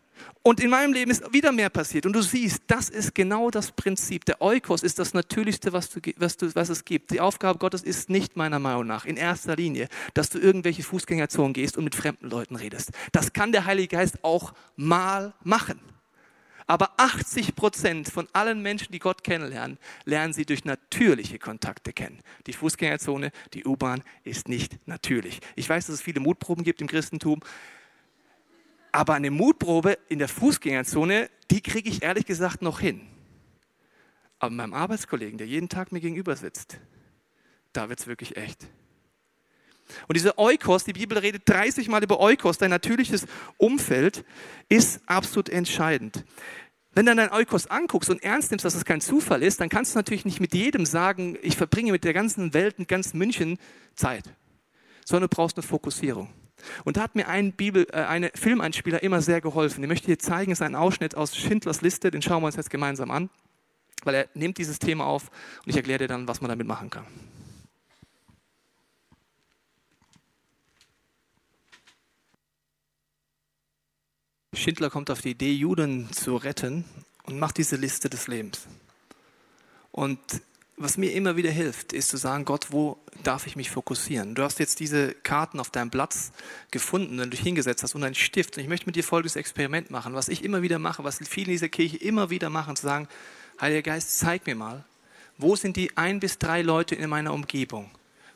Und in meinem Leben ist wieder mehr passiert. Und du siehst, das ist genau das Prinzip. Der Eukos ist das Natürlichste, was, du, was, du, was es gibt. Die Aufgabe Gottes ist nicht meiner Meinung nach in erster Linie, dass du irgendwelche Fußgängerzonen gehst und mit fremden Leuten redest. Das kann der Heilige Geist auch mal machen. Aber 80 Prozent von allen Menschen, die Gott kennenlernen, lernen sie durch natürliche Kontakte kennen. Die Fußgängerzone, die U-Bahn ist nicht natürlich. Ich weiß, dass es viele Mutproben gibt im Christentum. Aber eine Mutprobe in der Fußgängerzone, die kriege ich ehrlich gesagt noch hin. Aber meinem Arbeitskollegen, der jeden Tag mir gegenüber sitzt, da wird es wirklich echt. Und diese Eukos, die Bibel redet 30 Mal über Eukos, dein natürliches Umfeld, ist absolut entscheidend. Wenn du dann dein Eukos anguckst und ernst nimmst, dass es kein Zufall ist, dann kannst du natürlich nicht mit jedem sagen, ich verbringe mit der ganzen Welt und ganz München Zeit, sondern du brauchst eine Fokussierung. Und da hat mir ein Bibel, äh, eine Filmeinspieler immer sehr geholfen. Den möchte ich dir zeigen, das ist ein Ausschnitt aus Schindlers Liste, den schauen wir uns jetzt gemeinsam an, weil er nimmt dieses Thema auf und ich erkläre dir dann, was man damit machen kann. Schindler kommt auf die Idee, Juden zu retten und macht diese Liste des Lebens. Und was mir immer wieder hilft, ist zu sagen, Gott, wo darf ich mich fokussieren? Du hast jetzt diese Karten auf deinem Platz gefunden, du dich hingesetzt hast und einen Stift. Und ich möchte mit dir folgendes Experiment machen, was ich immer wieder mache, was viele in dieser Kirche immer wieder machen, zu sagen, Heiliger Geist, zeig mir mal, wo sind die ein bis drei Leute in meiner Umgebung,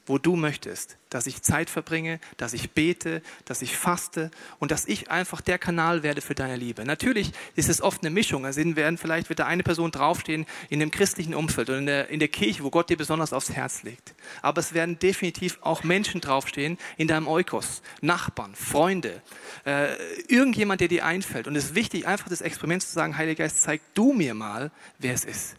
wo du möchtest, dass ich Zeit verbringe, dass ich bete, dass ich faste und dass ich einfach der Kanal werde für deine Liebe. Natürlich ist es oft eine Mischung. Also werden vielleicht wird da eine Person draufstehen in dem christlichen Umfeld oder in der, in der Kirche, wo Gott dir besonders aufs Herz legt. Aber es werden definitiv auch Menschen draufstehen in deinem Eukos, Nachbarn, Freunde, äh, irgendjemand, der dir einfällt. Und es ist wichtig, einfach das Experiment zu sagen, Heiliger Geist, zeig du mir mal, wer es ist.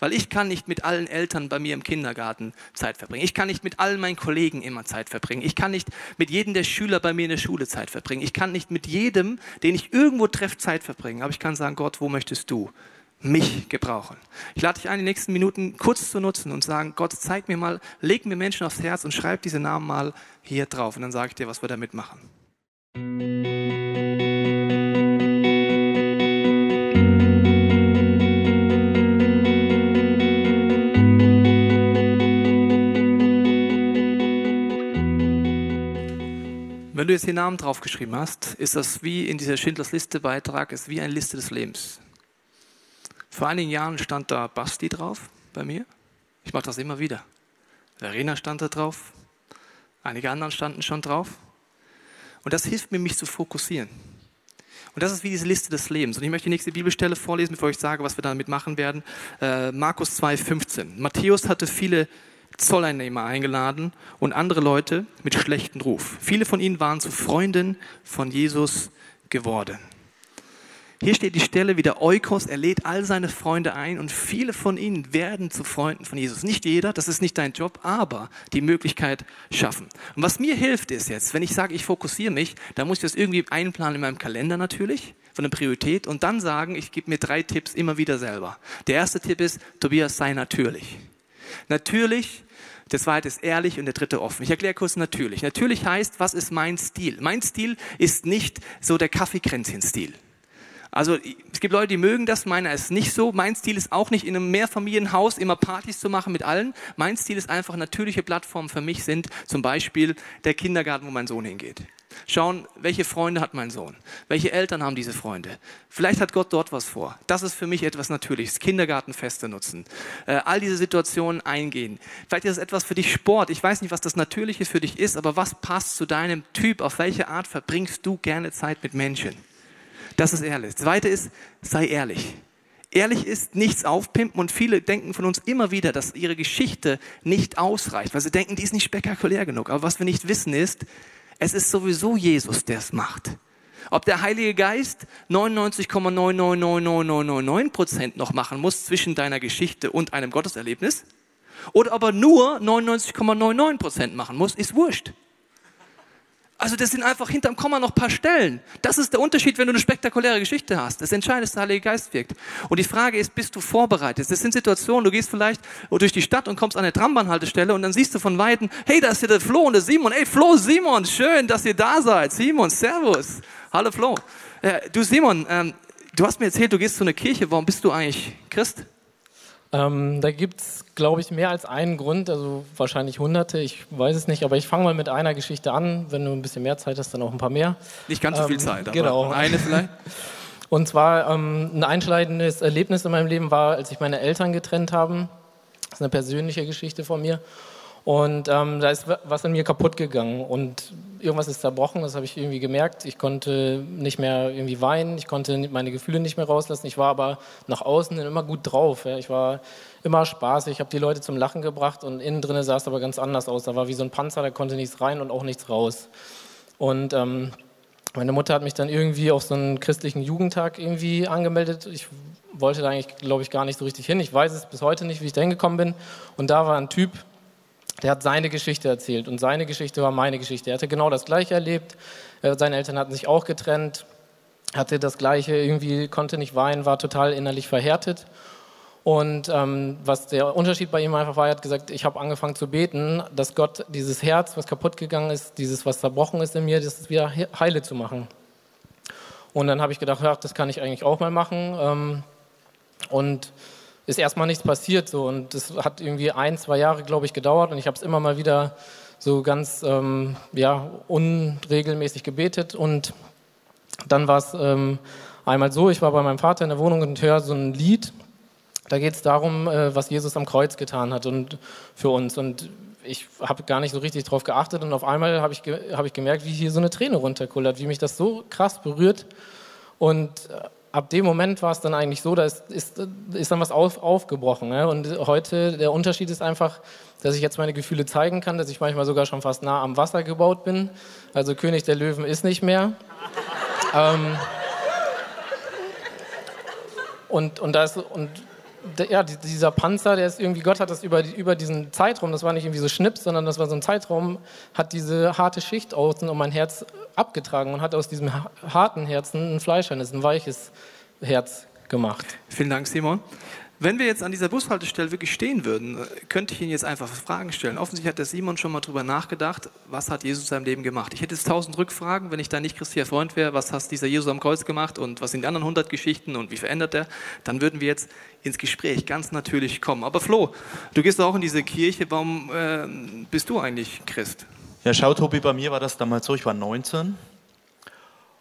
Weil ich kann nicht mit allen Eltern bei mir im Kindergarten Zeit verbringen. Ich kann nicht mit allen meinen Kollegen immer Zeit verbringen. Ich kann nicht mit jedem der Schüler bei mir in der Schule Zeit verbringen. Ich kann nicht mit jedem, den ich irgendwo treffe, Zeit verbringen. Aber ich kann sagen, Gott, wo möchtest du mich gebrauchen? Ich lade dich ein, die nächsten Minuten kurz zu nutzen und sagen, Gott, zeig mir mal, leg mir Menschen aufs Herz und schreib diese Namen mal hier drauf. Und dann sage ich dir, was wir damit machen. Wenn du jetzt den Namen draufgeschrieben hast, ist das wie in dieser Schindlers Liste Beitrag, ist wie eine Liste des Lebens. Vor einigen Jahren stand da Basti drauf bei mir. Ich mache das immer wieder. Verena stand da drauf. Einige anderen standen schon drauf. Und das hilft mir, mich zu fokussieren. Und das ist wie diese Liste des Lebens. Und ich möchte die nächste Bibelstelle vorlesen, bevor ich sage, was wir damit machen werden. Äh, Markus 2,15. Matthäus hatte viele Zolleinnehmer eingeladen und andere Leute mit schlechten Ruf. Viele von ihnen waren zu Freunden von Jesus geworden. Hier steht die Stelle wie der Eukos, er lädt all seine Freunde ein und viele von ihnen werden zu Freunden von Jesus. Nicht jeder, das ist nicht dein Job, aber die Möglichkeit schaffen. Und was mir hilft ist jetzt, wenn ich sage, ich fokussiere mich, dann muss ich das irgendwie einplanen in meinem Kalender natürlich, von der Priorität und dann sagen, ich gebe mir drei Tipps immer wieder selber. Der erste Tipp ist, Tobias, sei natürlich. Natürlich der zweite ist ehrlich und der dritte offen. Ich erkläre kurz natürlich. Natürlich heißt, was ist mein Stil? Mein Stil ist nicht so der Kaffeekränzchen-Stil. Also es gibt Leute, die mögen das, meiner ist nicht so. Mein Stil ist auch nicht in einem Mehrfamilienhaus immer Partys zu machen mit allen. Mein Stil ist einfach natürliche Plattformen für mich sind zum Beispiel der Kindergarten, wo mein Sohn hingeht. Schauen, welche Freunde hat mein Sohn? Welche Eltern haben diese Freunde? Vielleicht hat Gott dort was vor. Das ist für mich etwas Natürliches. Kindergartenfeste nutzen. Äh, all diese Situationen eingehen. Vielleicht ist es etwas für dich Sport. Ich weiß nicht, was das Natürliche für dich ist, aber was passt zu deinem Typ? Auf welche Art verbringst du gerne Zeit mit Menschen? Das ist ehrlich. Das zweite ist, sei ehrlich. Ehrlich ist, nichts aufpimpen und viele denken von uns immer wieder, dass ihre Geschichte nicht ausreicht, weil sie denken, die ist nicht spektakulär genug. Aber was wir nicht wissen ist, es ist sowieso Jesus, der es macht. Ob der Heilige Geist 99,99999 Prozent noch machen muss zwischen deiner Geschichte und einem Gotteserlebnis oder ob er nur 99,99 Prozent machen muss, ist wurscht. Also das sind einfach hinterm Komma noch ein paar Stellen. Das ist der Unterschied, wenn du eine spektakuläre Geschichte hast. Das Entscheidende ist, der Heilige Geist wirkt. Und die Frage ist, bist du vorbereitet? Das sind Situationen, du gehst vielleicht durch die Stadt und kommst an eine Trambahnhaltestelle und dann siehst du von Weitem, hey, da ist ja der Flo und der Simon. Ey, Flo, Simon, schön, dass ihr da seid. Simon, Servus. Hallo Flo. Äh, du Simon, ähm, du hast mir erzählt, du gehst zu einer Kirche. Warum bist du eigentlich Christ? Ähm, da gibt es, glaube ich, mehr als einen Grund, also wahrscheinlich hunderte, ich weiß es nicht, aber ich fange mal mit einer Geschichte an. Wenn du ein bisschen mehr Zeit hast, dann auch ein paar mehr. Nicht ganz so viel ähm, Zeit, aber genau. eine vielleicht. Und zwar ähm, ein einschneidendes Erlebnis in meinem Leben war, als sich meine Eltern getrennt haben. Das ist eine persönliche Geschichte von mir. Und ähm, da ist was in mir kaputt gegangen und irgendwas ist zerbrochen, das habe ich irgendwie gemerkt. Ich konnte nicht mehr irgendwie weinen, ich konnte meine Gefühle nicht mehr rauslassen. Ich war aber nach außen immer gut drauf. Ja. Ich war immer spaßig, ich habe die Leute zum Lachen gebracht und innen drin sah es aber ganz anders aus. Da war wie so ein Panzer, da konnte nichts rein und auch nichts raus. Und ähm, meine Mutter hat mich dann irgendwie auf so einen christlichen Jugendtag irgendwie angemeldet. Ich wollte da eigentlich, glaube ich, gar nicht so richtig hin. Ich weiß es bis heute nicht, wie ich da hingekommen bin. Und da war ein Typ, der hat seine Geschichte erzählt und seine Geschichte war meine Geschichte. Er hatte genau das Gleiche erlebt. Äh, seine Eltern hatten sich auch getrennt, hatte das Gleiche, irgendwie konnte nicht weinen, war total innerlich verhärtet. Und ähm, was der Unterschied bei ihm einfach war, er hat gesagt, ich habe angefangen zu beten, dass Gott dieses Herz, was kaputt gegangen ist, dieses, was zerbrochen ist in mir, das wieder heile zu machen. Und dann habe ich gedacht, ja, das kann ich eigentlich auch mal machen. Ähm, und ist erstmal nichts passiert. So. Und das hat irgendwie ein, zwei Jahre, glaube ich, gedauert. Und ich habe es immer mal wieder so ganz ähm, ja, unregelmäßig gebetet. Und dann war es ähm, einmal so, ich war bei meinem Vater in der Wohnung und höre so ein Lied. Da geht es darum, äh, was Jesus am Kreuz getan hat und für uns. Und ich habe gar nicht so richtig darauf geachtet. Und auf einmal habe ich, hab ich gemerkt, wie hier so eine Träne runterkullert, wie mich das so krass berührt. Und äh, ab dem Moment war es dann eigentlich so, da ist, ist, ist dann was auf, aufgebrochen. Ne? Und heute, der Unterschied ist einfach, dass ich jetzt meine Gefühle zeigen kann, dass ich manchmal sogar schon fast nah am Wasser gebaut bin. Also König der Löwen ist nicht mehr. ähm, und, und, das, und ja, dieser Panzer, der ist irgendwie, Gott hat das über, über diesen Zeitraum, das war nicht irgendwie so Schnips, sondern das war so ein Zeitraum, hat diese harte Schicht außen um mein Herz abgetragen und hat aus diesem harten Herzen ein fleischendes, ein weiches Herz gemacht. Vielen Dank, Simon. Wenn wir jetzt an dieser Bushaltestelle wirklich stehen würden, könnte ich Ihnen jetzt einfach Fragen stellen. Offensichtlich hat der Simon schon mal darüber nachgedacht, was hat Jesus in seinem Leben gemacht. Ich hätte jetzt tausend Rückfragen, wenn ich da nicht christlicher Freund wäre, was hat dieser Jesus am Kreuz gemacht und was sind die anderen hundert Geschichten und wie verändert er, dann würden wir jetzt ins Gespräch ganz natürlich kommen. Aber Flo, du gehst auch in diese Kirche, warum äh, bist du eigentlich Christ? Ja, schau Tobi, bei mir war das damals so, ich war 19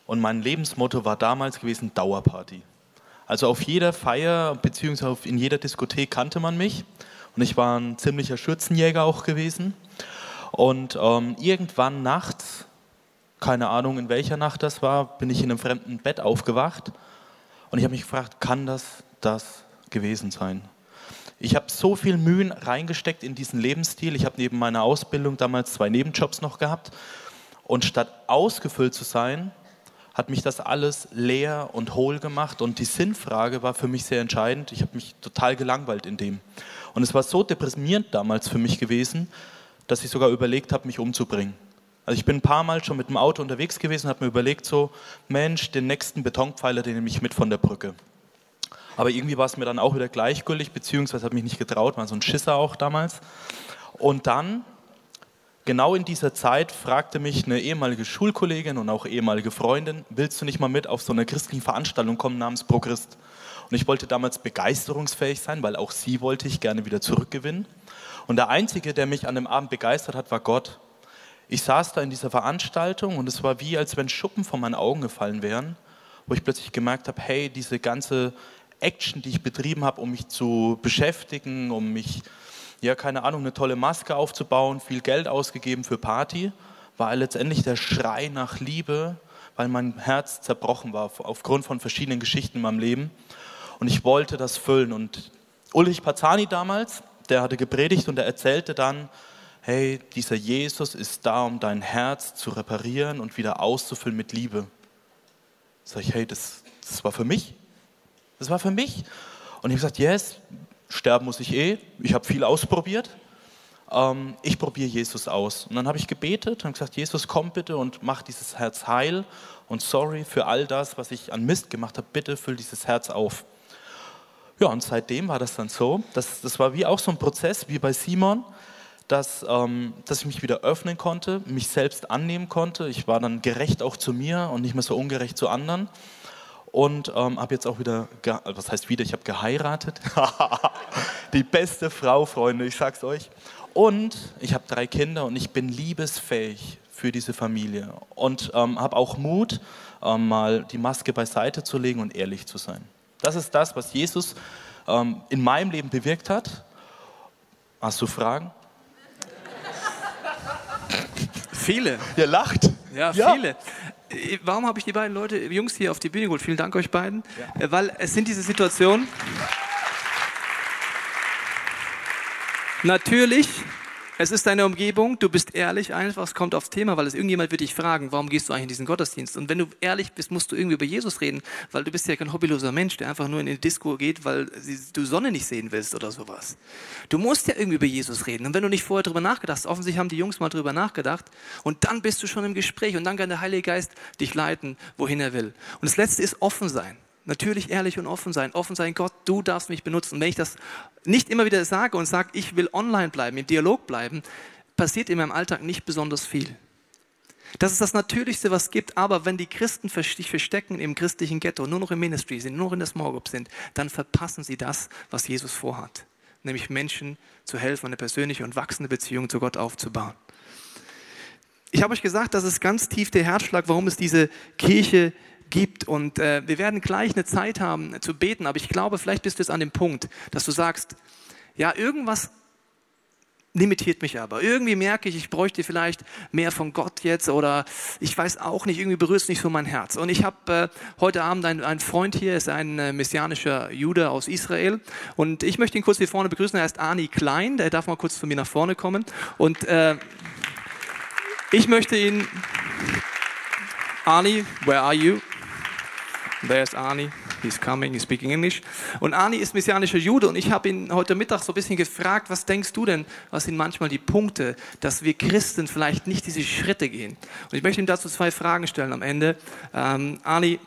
und mein Lebensmotto war damals gewesen Dauerparty. Also auf jeder Feier beziehungsweise in jeder Diskothek kannte man mich und ich war ein ziemlicher Schürzenjäger auch gewesen. Und ähm, irgendwann nachts, keine Ahnung in welcher Nacht das war, bin ich in einem fremden Bett aufgewacht und ich habe mich gefragt, kann das das gewesen sein? Ich habe so viel Mühen reingesteckt in diesen Lebensstil. Ich habe neben meiner Ausbildung damals zwei Nebenjobs noch gehabt. Und statt ausgefüllt zu sein, hat mich das alles leer und hohl gemacht und die Sinnfrage war für mich sehr entscheidend. Ich habe mich total gelangweilt in dem. Und es war so deprimierend damals für mich gewesen, dass ich sogar überlegt habe, mich umzubringen. Also ich bin ein paar Mal schon mit dem Auto unterwegs gewesen und habe mir überlegt, so, Mensch, den nächsten Betonpfeiler, den nehme ich mit von der Brücke. Aber irgendwie war es mir dann auch wieder gleichgültig, beziehungsweise habe mich nicht getraut, war so ein Schisser auch damals. Und dann genau in dieser Zeit fragte mich eine ehemalige Schulkollegin und auch ehemalige Freundin, willst du nicht mal mit auf so eine christliche Veranstaltung kommen namens Progrist? Und ich wollte damals begeisterungsfähig sein, weil auch sie wollte ich gerne wieder zurückgewinnen. Und der Einzige, der mich an dem Abend begeistert hat, war Gott. Ich saß da in dieser Veranstaltung und es war wie, als wenn Schuppen von meinen Augen gefallen wären, wo ich plötzlich gemerkt habe, hey, diese ganze Action, die ich betrieben habe, um mich zu beschäftigen, um mich ja, keine Ahnung, eine tolle Maske aufzubauen, viel Geld ausgegeben für Party, war letztendlich der Schrei nach Liebe, weil mein Herz zerbrochen war aufgrund von verschiedenen Geschichten in meinem Leben. Und ich wollte das füllen. Und Ulrich Pazani damals, der hatte gepredigt und er erzählte dann, hey, dieser Jesus ist da, um dein Herz zu reparieren und wieder auszufüllen mit Liebe. Sag ich, hey, das, das war für mich. Das war für mich. Und ich habe gesagt, yes, sterben muss ich eh. Ich habe viel ausprobiert. ähm, ich probiere Jesus aus. Und dann habe ich gebetet und gesagt, Jesus, komm bitte und mach dieses Herz heil und sorry für all das, was ich an Mist gemacht habe. Bitte füll dieses Herz auf. Ja, und seitdem war das dann so. Das, das war wie auch so ein Prozess, wie bei Simon, dass, ähm, dass ich mich wieder öffnen konnte, mich selbst annehmen konnte. Ich war dann gerecht auch zu mir und nicht mehr so ungerecht zu anderen. Und ähm, habe jetzt auch wieder, was heißt wieder, ich habe geheiratet. Die beste Frau, Freunde, ich sag's euch. Und ich habe drei Kinder und ich bin liebesfähig für diese Familie. Und ähm, habe auch Mut, ähm, mal die Maske beiseite zu legen und ehrlich zu sein. Das ist das, was Jesus ähm, in meinem Leben bewirkt hat. Hast du Fragen? Viele. Ihr lacht. Ja, Ja. viele. Äh, Warum habe ich die beiden Leute, Jungs hier auf die Bühne geholt? Vielen Dank euch beiden. Äh, Weil es sind diese Situationen. Natürlich, es ist deine Umgebung, du bist ehrlich einfach, es kommt aufs Thema, weil es irgendjemand wird dich fragen, warum gehst du eigentlich in diesen Gottesdienst? Und wenn du ehrlich bist, musst du irgendwie über Jesus reden, weil du bist ja kein hobbyloser Mensch, der einfach nur in die Disco geht, weil du Sonne nicht sehen willst oder sowas. Du musst ja irgendwie über Jesus reden. Und wenn du nicht vorher drüber nachgedacht hast, offensichtlich haben die Jungs mal drüber nachgedacht, und dann bist du schon im Gespräch und dann kann der Heilige Geist dich leiten, wohin er will. Und das Letzte ist offen sein. Natürlich ehrlich und offen sein. Offen sein, Gott, du darfst mich benutzen. Und wenn ich das nicht immer wieder sage und sage, ich will online bleiben, im Dialog bleiben, passiert in meinem Alltag nicht besonders viel. Das ist das Natürlichste, was es gibt. Aber wenn die Christen sich verstecken im christlichen Ghetto, nur noch im Ministry sind, nur noch in der Small Group sind, dann verpassen sie das, was Jesus vorhat. Nämlich Menschen zu helfen, eine persönliche und wachsende Beziehung zu Gott aufzubauen. Ich habe euch gesagt, das ist ganz tief der Herzschlag, warum es diese Kirche gibt. Und äh, wir werden gleich eine Zeit haben äh, zu beten, aber ich glaube, vielleicht bist du jetzt an dem Punkt, dass du sagst, ja, irgendwas limitiert mich aber. Irgendwie merke ich, ich bräuchte vielleicht mehr von Gott jetzt oder ich weiß auch nicht, irgendwie berührt es nicht so mein Herz. Und ich habe äh, heute Abend einen, einen Freund hier, ist ein äh, messianischer Jude aus Israel und ich möchte ihn kurz hier vorne begrüßen. Er ist Ani Klein, der darf mal kurz zu mir nach vorne kommen und äh, ich möchte ihn... Ani, where are you? There's Ani. He's coming, he's speaking English. Und Ani ist messianischer Jude und ich habe ihn heute Mittag so ein bisschen gefragt, was denkst du denn, was sind manchmal die Punkte, dass wir Christen vielleicht nicht diese Schritte gehen? Und ich möchte ihm dazu zwei Fragen stellen am Ende. Um, Ani,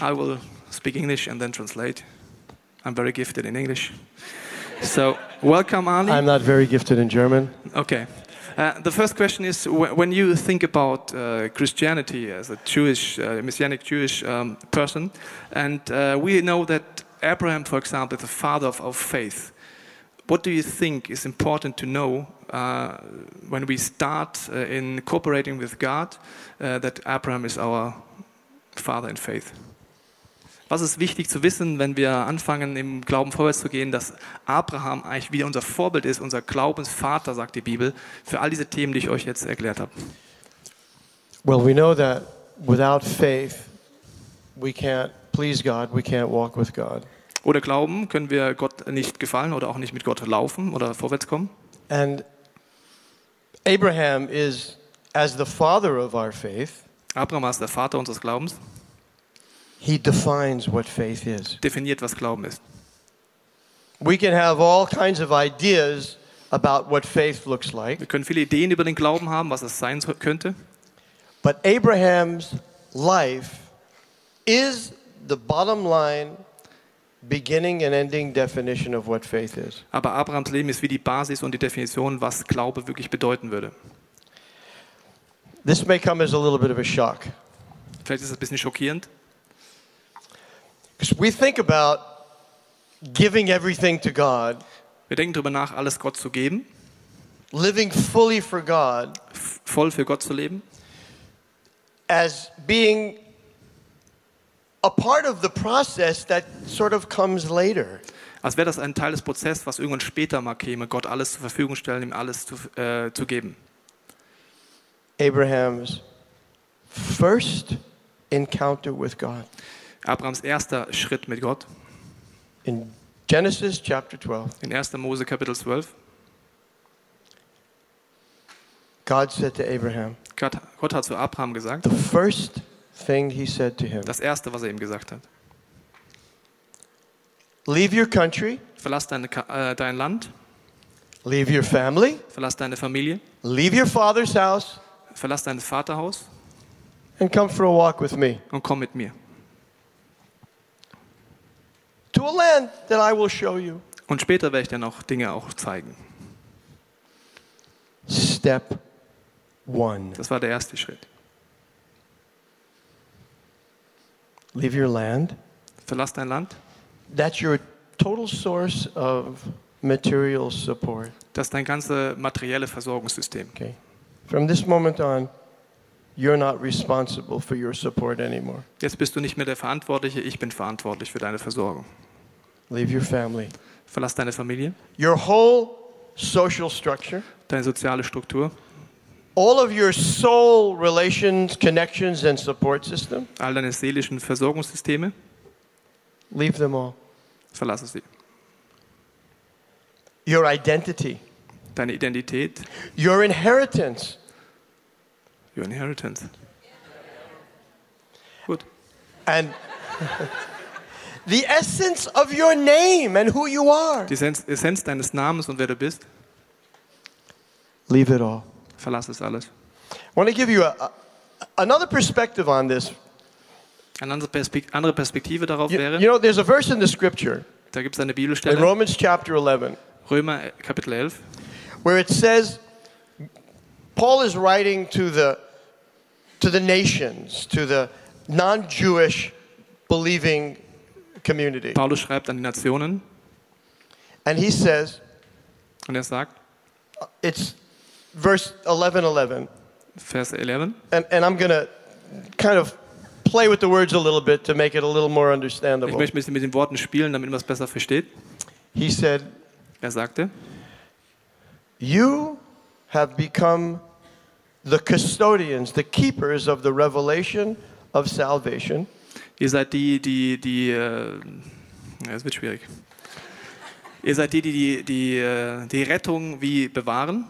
I will speak English and then translate. I'm very gifted in English. So, welcome Ani. I'm not very gifted in German. Okay. Uh, the first question is wh- when you think about uh, Christianity as a Jewish, uh, Messianic Jewish um, person, and we know that Abraham, for example, is the father of our faith. What do you think is important to know uh, when we start uh, in cooperating with God uh, that Abraham is our father in faith? Was ist wichtig zu wissen, wenn wir anfangen, im Glauben vorwärts zu gehen, dass Abraham eigentlich wieder unser Vorbild ist, unser Glaubensvater, sagt die Bibel, für all diese Themen, die ich euch jetzt erklärt habe? Well, we know that without faith, we can't please God, we can't walk with God. Oder Glauben können wir Gott nicht gefallen oder auch nicht mit Gott laufen oder vorwärts kommen. And Abraham is, as the father of our faith, Abraham ist der Vater unseres Glaubens, he defines what faith is. definiert, was Glauben ist. We can have all kinds of ideas about what faith looks like, Wir können viele Ideen über den Glauben haben, was es sein könnte. but Abraham's life is the bottom line, beginning and ending definition of what faith is. Aber Abrahams Leben ist wie die Basis und die Definition, was Glaube wirklich bedeuten würde. This may come as a little bit of a shock. Vielleicht ist es ein bisschen schockierend. Because we think about giving everything to God, Wir denken darüber nach, alles Gott zu geben, living fully for God, voll für Gott zu leben, as being a part of the process that sort of comes later. als wäre das ein Teil des Prozesses, was irgendwann später mal käme, Gott alles zur Verfügung stellen, ihm alles zu, äh, zu geben. Abraham's first encounter with God. Abrahams erster Schritt mit Gott In Genesis chapter 12, in 1. Mose Kapitel 12. God said to Abraham, Gott, Gott hat zu Abraham gesagt, the first thing he said to him, das erste, was er ihm gesagt hat. leave your country, Verlass dein, Ka- äh, dein Land, leave your family, verlass deine Familie, leave your father's house, verlass dein Vaterhaus and come for a walk with me und komm mit mir. To a land that I will show you. Und später werde ich dir noch Dinge auch zeigen. Step one Das war der erste Schritt. leave your land. Verlass dein Land. That's your total source of material support. Das ist dein ganzes materielle Versorgungssystem. Okay. From this moment on, you're not responsible for your support anymore. Jetzt bist du nicht mehr der Verantwortliche, ich bin verantwortlich für deine Versorgung. Leave your family. Verlass deine Familie, Your whole social structure, deine soziale Struktur, all of your soul relations, connections, and support system, all deine seelischen Versorgungssysteme, leave them all. verlasse sie. Your identity, Deine Identität, your inheritance, your inheritance. Gut. and the essence of your name and who you are. Die Essenz, Essenz deines Namens und wer du bist, Leave it all. verlass es alles. I want to give you a, a- another perspective on this. Eine andere, Perspek andere Perspektive darauf You, wäre, you know, there's a verse in the scripture da gibt es eine in Bibelstelle, Romans chapter 11 Römer äh, Kapitel 11, where it says Paul is writing to the to the nations, to the non-Jewish believing community. Paulus schreibt an die Nationen And he says, und er sagt, it's verse 11 11. Vers 11, And, and I'm going to kind of play with the words a little bit to make it a little more understandable. ich möchte ein bisschen mit den Worten spielen, damit man es besser versteht. He said, Er sagte, You have become the custodians, the keepers of the revelation of salvation. Ihr seid die, die, die, äh, ja, es wird schwierig. Ihr seid die, die die, die, äh, die Rettung wie bewahren,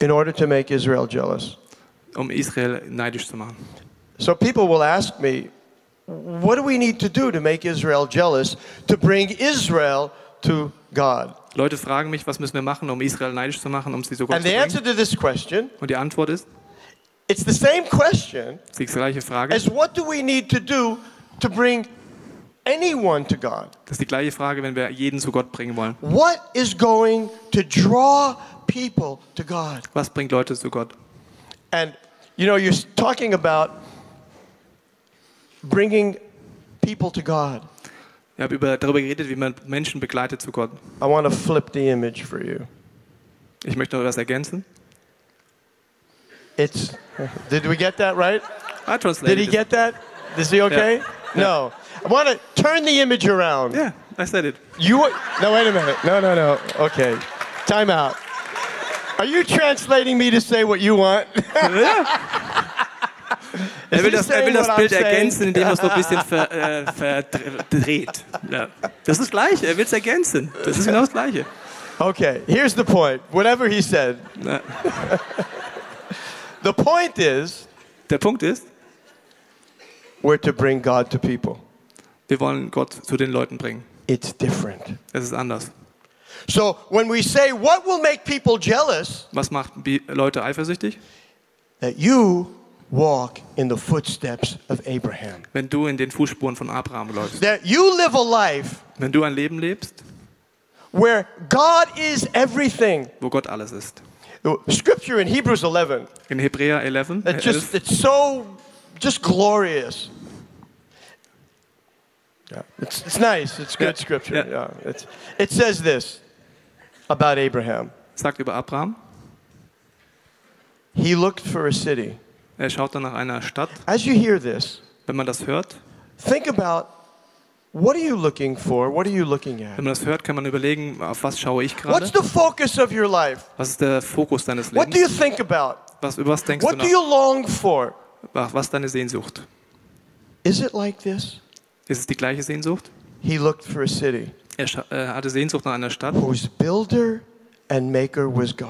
in order to make Israel jealous. um Israel neidisch zu machen. So people will ask me, what do we need to do to make Israel jealous to bring Israel to God? Leute fragen mich, was müssen wir machen, um Israel neidisch zu machen, um sie so Gott And zu the answer bringen? to this question, Und die Antwort ist, it's the same question die gleiche Frage, as what do we need to do to bring anyone to God? das ist die gleiche Frage, wenn wir jeden zu Gott bringen wollen. What is going to draw people to God? Was bringt Leute zu Gott? And you know, you're talking about bringing people to God. Ich habe über, darüber geredet, wie man Menschen begleitet zu Gott. I want to flip the image for you. Ich möchte noch etwas ergänzen. It's Did we get that right? I translated Did he get that? Is he okay? No. I want to turn the image around. Yeah, I said it. You No, wait a minute. No, no, no. Okay. Time out. Are you translating me to say what you want? Er will das, er will das Bild ergänzen, indem er es so ein bisschen ver, äh, verdreht. Ja. Das ist das Gleiche, er will es ergänzen. Das ist genau das Gleiche. Okay, here's the point. Whatever he said. The point is Der Punkt ist, we're to bring God to people. wir wollen Gott zu den Leuten bringen. It's different. Es ist anders. So when we say what will make people jealous, Was macht Leute eifersüchtig? that you walk in the footsteps of Abraham. Wenn du in den Fußspuren von Abraham läufst. That you live a life Wenn du ein Leben lebst, where God is everything. wo Gott alles ist. Scripture in Hebrews 11, In Hebräer 11, äh, it just 11 it's so just glorious. Yeah, it's, it's nice. It's good Yeah, scripture. yeah. Yeah, it's, it says this about Abraham. sagt über Abraham, He looked for a city. er schaut nach einer Stadt. As you hear this, Wenn man das hört, think about what are you looking for? What are you looking at? wenn man das hört, kann man überlegen, auf was schaue ich gerade? What's the focus of your life? Was ist der Fokus deines What do you Lebens? think about? Was, über was denkst du What do nach? you long for? Was ist deine Sehnsucht? Is it like this? Ist es die gleiche Sehnsucht? He looked for a city Er äh, hatte Sehnsucht nach einer Stadt, whose builder and maker was God.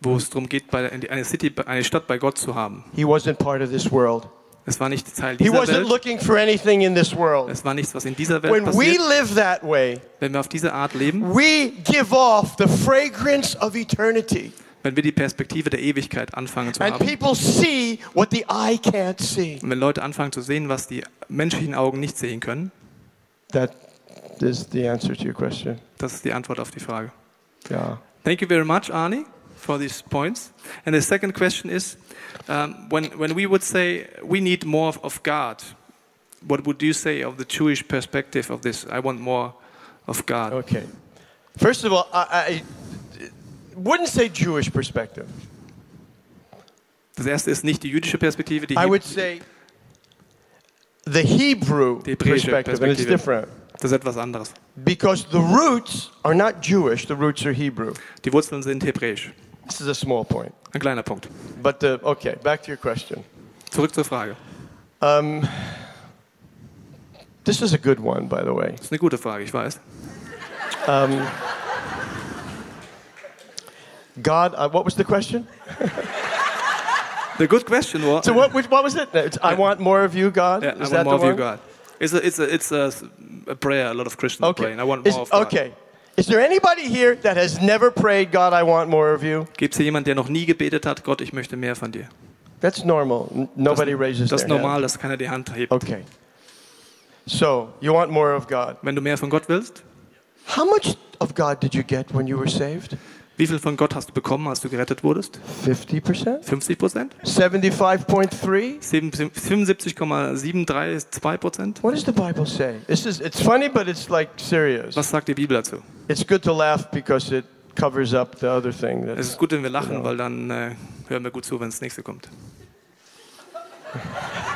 wo es darum geht, eine, City, eine Stadt bei Gott zu haben. He wasn't part of this world. Es war nicht Teil He dieser wasn't Welt. looking for anything in this world. Es war nichts, was in dieser Welt When we passiert. live that way, Wenn wir auf diese Art leben, we give off the fragrance of eternity. wenn wir die Perspektive der Ewigkeit anfangen zu And haben. people see what the eye can't see. Und wenn Leute anfangen zu sehen, was die menschlichen Augen nicht sehen können, That is the answer to your question. das ist die Antwort auf die Frage. Yeah. Thank you very much, Arnie, for these points. And the second question is, um, when, when we would say we need more of, of God, what would you say of the Jewish perspective of this? I want more of God. Okay. First of all, I, I wouldn't say Jewish perspective. Das erste ist nicht die jüdische Perspektive, die I would say the Hebrew perspective, and it's different. das ist etwas anderes. Because the roots are not Jewish, the roots are Hebrew. Die Wurzeln sind hebräisch. This is a small point. Ein kleiner Punkt. But the, okay, back to your question. Zurück zur Frage. Um, this is a good one, by the way. Das ist eine gute Frage, ich weiß. God, uh, what was the question? The good question was. So what, what was it? It's, I want more of you, God. Yeah, I want that more of you. God. It's a, it's a, it's a, a prayer. A lot of Christians Okay. pray. I want Is- more of God. okay. Is there anybody here that has never prayed, God, I want more of you? Gibt es hier jemanden, der noch nie gebetet hat, Gott, ich möchte mehr von dir? That's normal. Nobody raises Das ist normal, hand. dass keiner die Hand hebt. Okay. So, you want more of God. Wenn du mehr von Gott willst, How much of God did you get when you were saved? Wie viel von Gott hast du bekommen, als du gerettet wurdest? 50%? 50 Prozent? 75.3? 75,732 Prozent? What does the Bible say? This is it's funny but it's like serious. Was sagt die Bibel dazu? It's good to laugh because it covers up the other thing Es ist gut, wenn wir lachen, weil dann äh, hören wir gut zu, wenn das nächste kommt.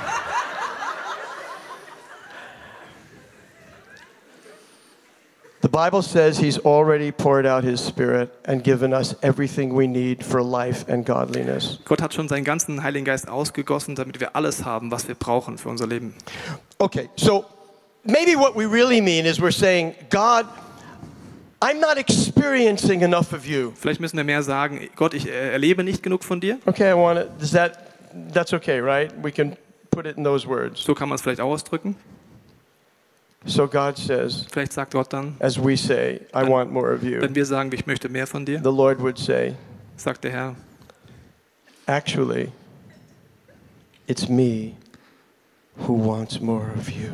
The Bible says he's already poured out his spirit and given us everything we need for life and godliness. Gott hat schon seinen ganzen Heiligen Geist ausgegossen, damit wir alles haben, was wir brauchen für unser Leben. Okay, so maybe what we really mean is we're saying, God, I'm not experiencing enough of you. Vielleicht müssen wir mehr sagen, Gott, ich äh, erlebe nicht genug von dir. Okay, I want it. Does that that's okay, right? We can put it in those words. So kann man es vielleicht auch ausdrücken. So God says, Vielleicht sagt Gott dann, as we say, I want more of you. wenn wir sagen, ich möchte mehr von dir, The Lord would say, sagt der Herr, actually, it's me who wants more of you.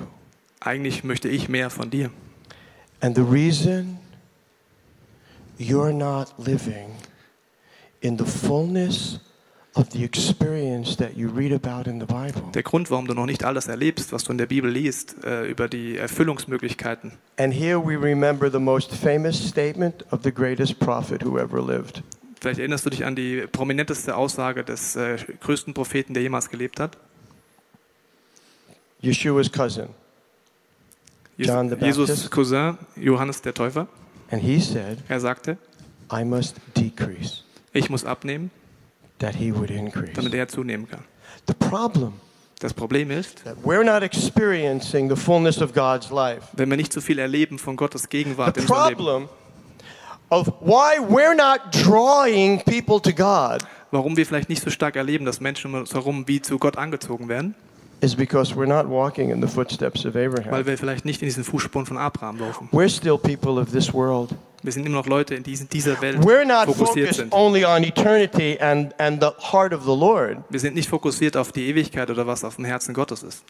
eigentlich möchte ich mehr von dir. And the reason you're not living in the fullness Der Grund, warum du noch nicht alles erlebst, was du in der Bibel liest, äh, über die Erfüllungsmöglichkeiten. And here we remember the most famous statement of the greatest prophet who ever lived. Vielleicht erinnerst du dich an die prominenteste Aussage des äh, größten Propheten, der jemals gelebt hat. Yeshua's cousin. John the Jesus Baptist. Cousin, Johannes der Täufer. And he said, Er sagte, I must decrease ich muss abnehmen, that he would increase. damit er zunehmen kann. The problem Das Problem ist, that we're not experiencing the fullness of God's life. wenn wir nicht so viel erleben von Gottes Gegenwart The in unserem Leben, problem of why we're not drawing people to God warum wir vielleicht nicht so stark erleben, dass Menschen um uns herum wie zu Gott angezogen werden, is because we're not walking in the footsteps of weil Abraham. wir vielleicht nicht in diesen Fußspuren von Abraham laufen. We're still people of this world. Wir sind immer noch Leute, in diesen, dieser Welt We're not fokussiert focused sind. only on eternity and, and the heart of the Lord. Wir sind nicht fokussiert auf die Ewigkeit oder was auf dem Herzen Gottes ist.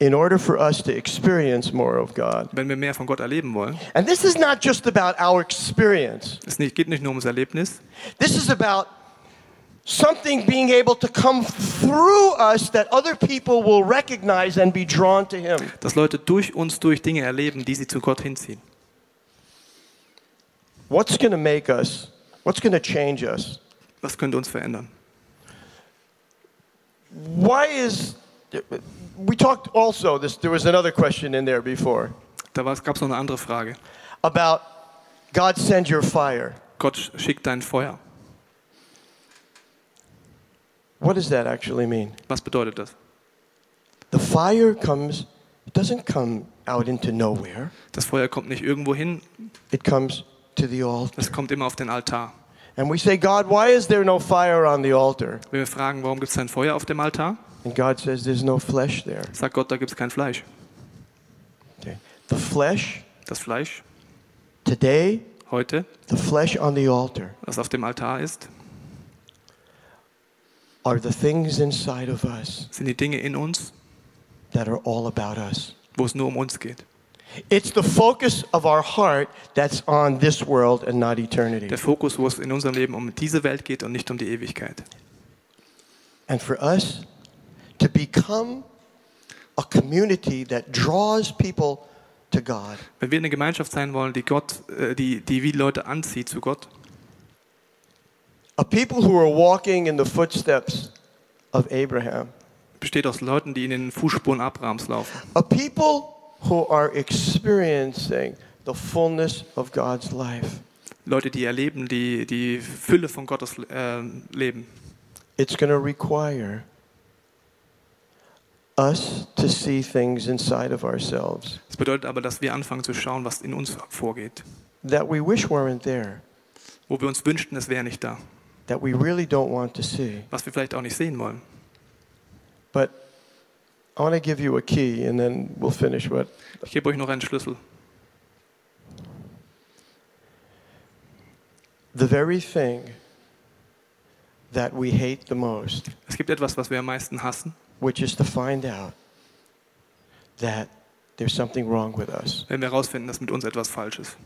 In order for us to experience more of God. Wenn wir mehr von Gott erleben wollen, And this is not just about our experience. es geht nicht nur ums Erlebnis, This is about something being able to come through us that other people will recognize and be drawn to Him. dass Leute durch uns durch Dinge erleben, die sie zu Gott hinziehen. What's going to make us, what's going to change us? Was könnte uns verändern? Why is, we talked also, this, there was another question in there before Da gab es noch eine andere Frage. about God send your fire. Gott schickt dein Feuer. What does that actually mean? Was bedeutet das? The fire comes, it doesn't come out into nowhere, Das Feuer kommt nicht irgendwo hin, it comes to the altar. es kommt immer auf den Altar. And we say, God, why is there no fire on the altar? Wenn wir fragen, warum gibt es kein Feuer auf dem Altar, And God says, there's no flesh there. sagt Gott, da gibt es kein Fleisch. Okay. The flesh, Das Fleisch today, heute, the flesh on the altar was auf dem Altar ist, are the things inside of us sind die Dinge in uns, that are all about us. wo es nur um uns geht. It's the focus of our heart that's on this world and not eternity. Der Fokus, wo es in unserem Leben um diese Welt geht und nicht um die Ewigkeit. And for us to become a community that draws people to God, Wenn wir eine Gemeinschaft sein wollen, die Gott, äh, die, die wie Leute anzieht zu Gott, a people who are walking in the footsteps of Abraham, besteht aus Leuten, die in den Fußspuren Abrahams laufen. a people who are experiencing the fullness of God's life. Leute, die erleben die, die Fülle von Gottes äh, Leben. It's going to require us to see things inside of ourselves Das bedeutet aber, dass wir anfangen zu schauen, was in uns vorgeht. that we wish weren't there, Wo wir uns wünschten, es wäre nicht da. That we really don't want to see. Was wir vielleicht auch nicht sehen wollen. But I want to give you a key and then we'll finish what Ich gebe euch noch einen Schlüssel. the very thing that we hate the most, Es gibt etwas, was wir am meisten hassen, which is to find out that there's something wrong with us, wenn wir herausfinden, dass mit uns etwas falsch ist.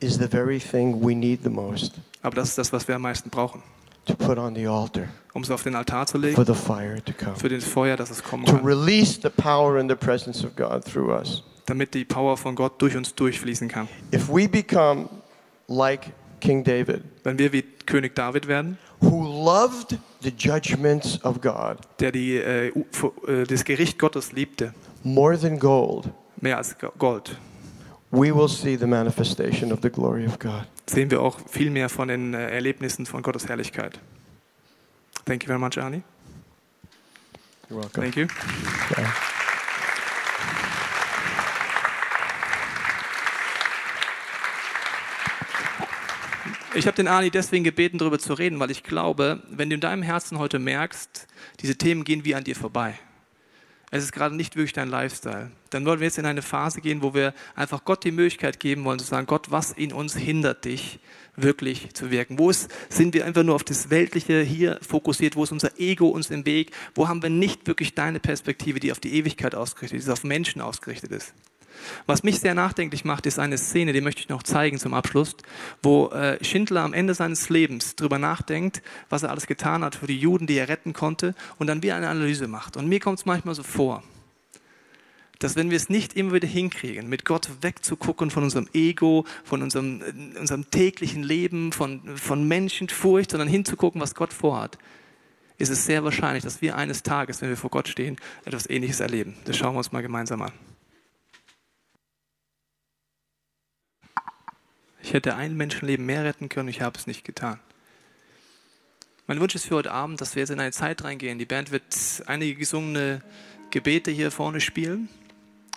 is the very thing we need the most Aber das ist das, was wir am meisten brauchen. To put on the altar Um es auf den Altar zu for legen, the fire to come, für das Feuer, dass es kommen to kann. release the power and the presence of God through us. Damit die Power von Gott durch uns durchfließen kann. If we become like King David, Wenn wir wie König David werden, who loved the judgments of God der die, äh, äh, das Gericht Gottes liebte, more than gold, mehr als Go- Gold, we will see the manifestation of the glory of God. Sehen wir auch viel mehr von den äh, Erlebnissen von Gottes Herrlichkeit. Thank you very much, Arnie. You're welcome. Thank you. Ich habe den Arni deswegen gebeten, darüber zu reden, weil ich glaube, wenn du in deinem Herzen heute merkst, diese Themen gehen wie an dir vorbei. Es ist gerade nicht wirklich dein Lifestyle. Dann wollen wir jetzt in eine Phase gehen, wo wir einfach Gott die Möglichkeit geben wollen, zu sagen, Gott, was in uns hindert dich, wirklich zu wirken? Wo ist, sind wir einfach nur auf das Weltliche hier fokussiert? Wo ist unser Ego uns im Weg? Wo haben wir nicht wirklich deine Perspektive, die auf die Ewigkeit ausgerichtet ist, die auf Menschen ausgerichtet ist? Was mich sehr nachdenklich macht, ist eine Szene, die möchte ich noch zeigen zum Abschluss, wo äh, Schindler am Ende seines Lebens darüber nachdenkt, was er alles getan hat für die Juden, die er retten konnte, und dann wieder eine Analyse macht. Und mir kommt es manchmal so vor, dass wenn wir es nicht immer wieder hinkriegen, mit Gott wegzugucken von unserem Ego, von unserem, äh, unserem täglichen Leben, von, von Menschenfurcht, sondern hinzugucken, was Gott vorhat, ist es sehr wahrscheinlich, dass wir eines Tages, wenn wir vor Gott stehen, etwas Ähnliches erleben. Das schauen wir uns mal gemeinsam an. Ich hätte ein Menschenleben mehr retten können, ich habe es nicht getan. Mein Wunsch ist für heute Abend, dass wir jetzt in eine Zeit reingehen. Die Band wird einige gesungene Gebete hier vorne spielen.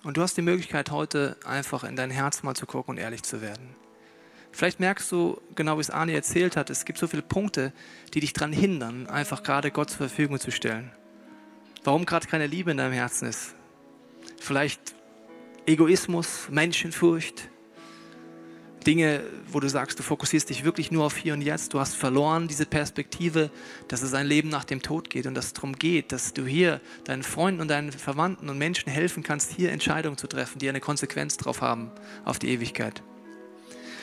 Und du hast die Möglichkeit, heute einfach in dein Herz mal zu gucken und ehrlich zu werden. Vielleicht merkst du, genau wie es Arne erzählt hat, es gibt so viele Punkte, die dich daran hindern, einfach gerade Gott zur Verfügung zu stellen. Warum gerade keine Liebe in deinem Herzen ist. Vielleicht Egoismus, Menschenfurcht, Dinge, wo du sagst, du fokussierst dich wirklich nur auf hier und jetzt. Du hast verloren diese Perspektive, dass es ein Leben nach dem Tod geht und dass es darum geht, dass du hier deinen Freunden und deinen Verwandten und Menschen helfen kannst, hier Entscheidungen zu treffen, die eine Konsequenz drauf haben, auf die Ewigkeit.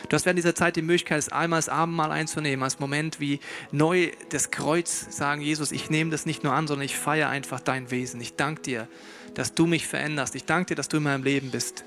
Du hast während dieser Zeit die Möglichkeit, es einmal das Abendmahl einzunehmen, als Moment wie neu das Kreuz sagen, Jesus, ich nehme das nicht nur an, sondern ich feiere einfach dein Wesen. Ich danke dir, dass du mich veränderst. Ich danke dir, dass du in meinem Leben bist.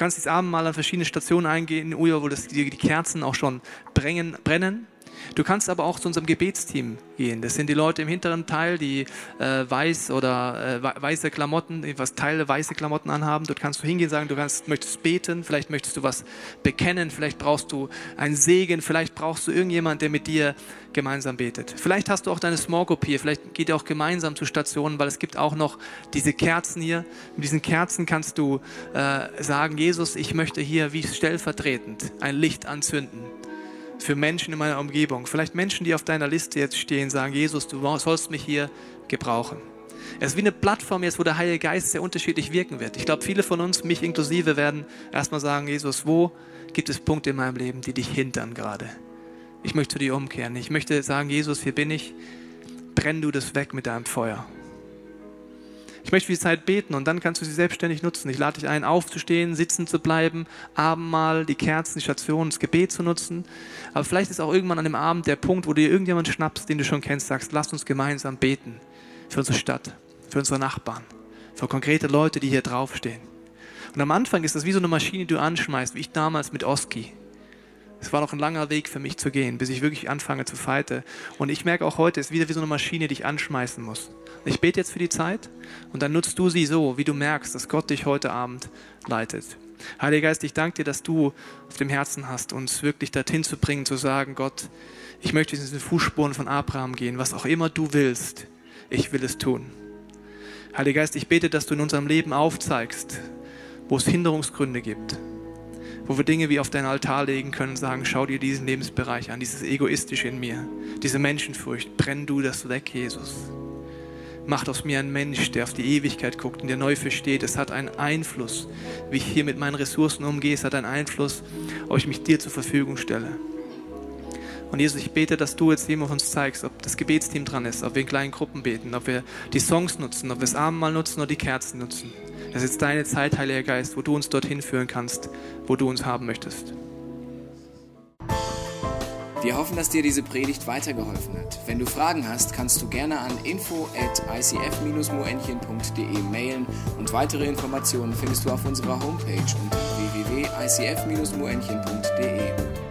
Du kannst dieses Abendmahl an verschiedene Stationen eingehen, in Uja, wo das, die, die Kerzen auch schon brennen, brennen. Du kannst aber auch zu unserem Gebetsteam gehen. Das sind die Leute im hinteren Teil, die äh, weiß oder äh, weiße Klamotten, die was Teile weiße Klamotten anhaben. Dort kannst du hingehen sagen, du kannst, möchtest beten, vielleicht möchtest du was bekennen, vielleicht brauchst du einen Segen, vielleicht brauchst du irgendjemand, der mit dir gemeinsam betet. Vielleicht hast du auch deine Small Group hier, vielleicht geht ihr auch gemeinsam zu Stationen, weil es gibt auch noch diese Kerzen hier. Mit diesen Kerzen kannst du äh, sagen, Jesus, ich möchte hier wie stellvertretend ein Licht anzünden für Menschen in meiner Umgebung. Vielleicht Menschen, die auf deiner Liste jetzt stehen, sagen, Jesus, du sollst mich hier gebrauchen. Es ist wie eine Plattform jetzt, wo der Heilige Geist sehr unterschiedlich wirken wird. Ich glaube, viele von uns, mich inklusive, werden erstmal sagen, Jesus, wo gibt es Punkte in meinem Leben, die dich hindern gerade? Ich möchte zu dir umkehren. Ich möchte sagen, Jesus, hier bin ich. Brenn du das weg mit deinem Feuer. Ich möchte für die Zeit beten und dann kannst du sie selbstständig nutzen. Ich lade dich ein, aufzustehen, sitzen zu bleiben, Abendmahl, die Kerzen, die Station, das Gebet zu nutzen. Aber vielleicht ist auch irgendwann an dem Abend der Punkt, wo du dir irgendjemand schnappst, den du schon kennst, sagst, lass uns gemeinsam beten für unsere Stadt, für unsere Nachbarn, für konkrete Leute, die hier draufstehen. Und am Anfang ist das wie so eine Maschine, die du anschmeißt, wie ich damals mit Oski. Es war noch ein langer Weg für mich zu gehen, bis ich wirklich anfange zu fighten. Und ich merke auch heute, es ist wieder wie so eine Maschine, die ich anschmeißen muss. Ich bete jetzt für die Zeit und dann nutzt du sie so, wie du merkst, dass Gott dich heute Abend leitet. Heiliger Geist, ich danke dir, dass du auf dem Herzen hast, uns wirklich dorthin zu bringen, zu sagen, Gott, ich möchte in diese Fußspuren von Abraham gehen, was auch immer du willst, ich will es tun. Heiliger Geist, ich bete, dass du in unserem Leben aufzeigst, wo es Hinderungsgründe gibt, wo wir Dinge wie auf deinen Altar legen können, sagen, schau dir diesen Lebensbereich an, dieses Egoistische in mir, diese Menschenfurcht, brenn du das weg, Jesus. Macht aus mir einen Mensch, der auf die Ewigkeit guckt und der neu versteht. Es hat einen Einfluss, wie ich hier mit meinen Ressourcen umgehe. Es hat einen Einfluss, ob ich mich dir zur Verfügung stelle. Und Jesus, ich bete, dass du jetzt jedem auf uns zeigst, ob das Gebetsteam dran ist, ob wir in kleinen Gruppen beten, ob wir die Songs nutzen, ob wir das Abendmahl nutzen oder die Kerzen nutzen. Das ist deine Zeit, Heiliger Geist, wo du uns dorthin führen kannst, wo du uns haben möchtest. Wir hoffen, dass dir diese Predigt weitergeholfen hat. Wenn du Fragen hast, kannst du gerne an info at icf-moenchen.de mailen und weitere Informationen findest du auf unserer Homepage unter www.icf-moenchen.de.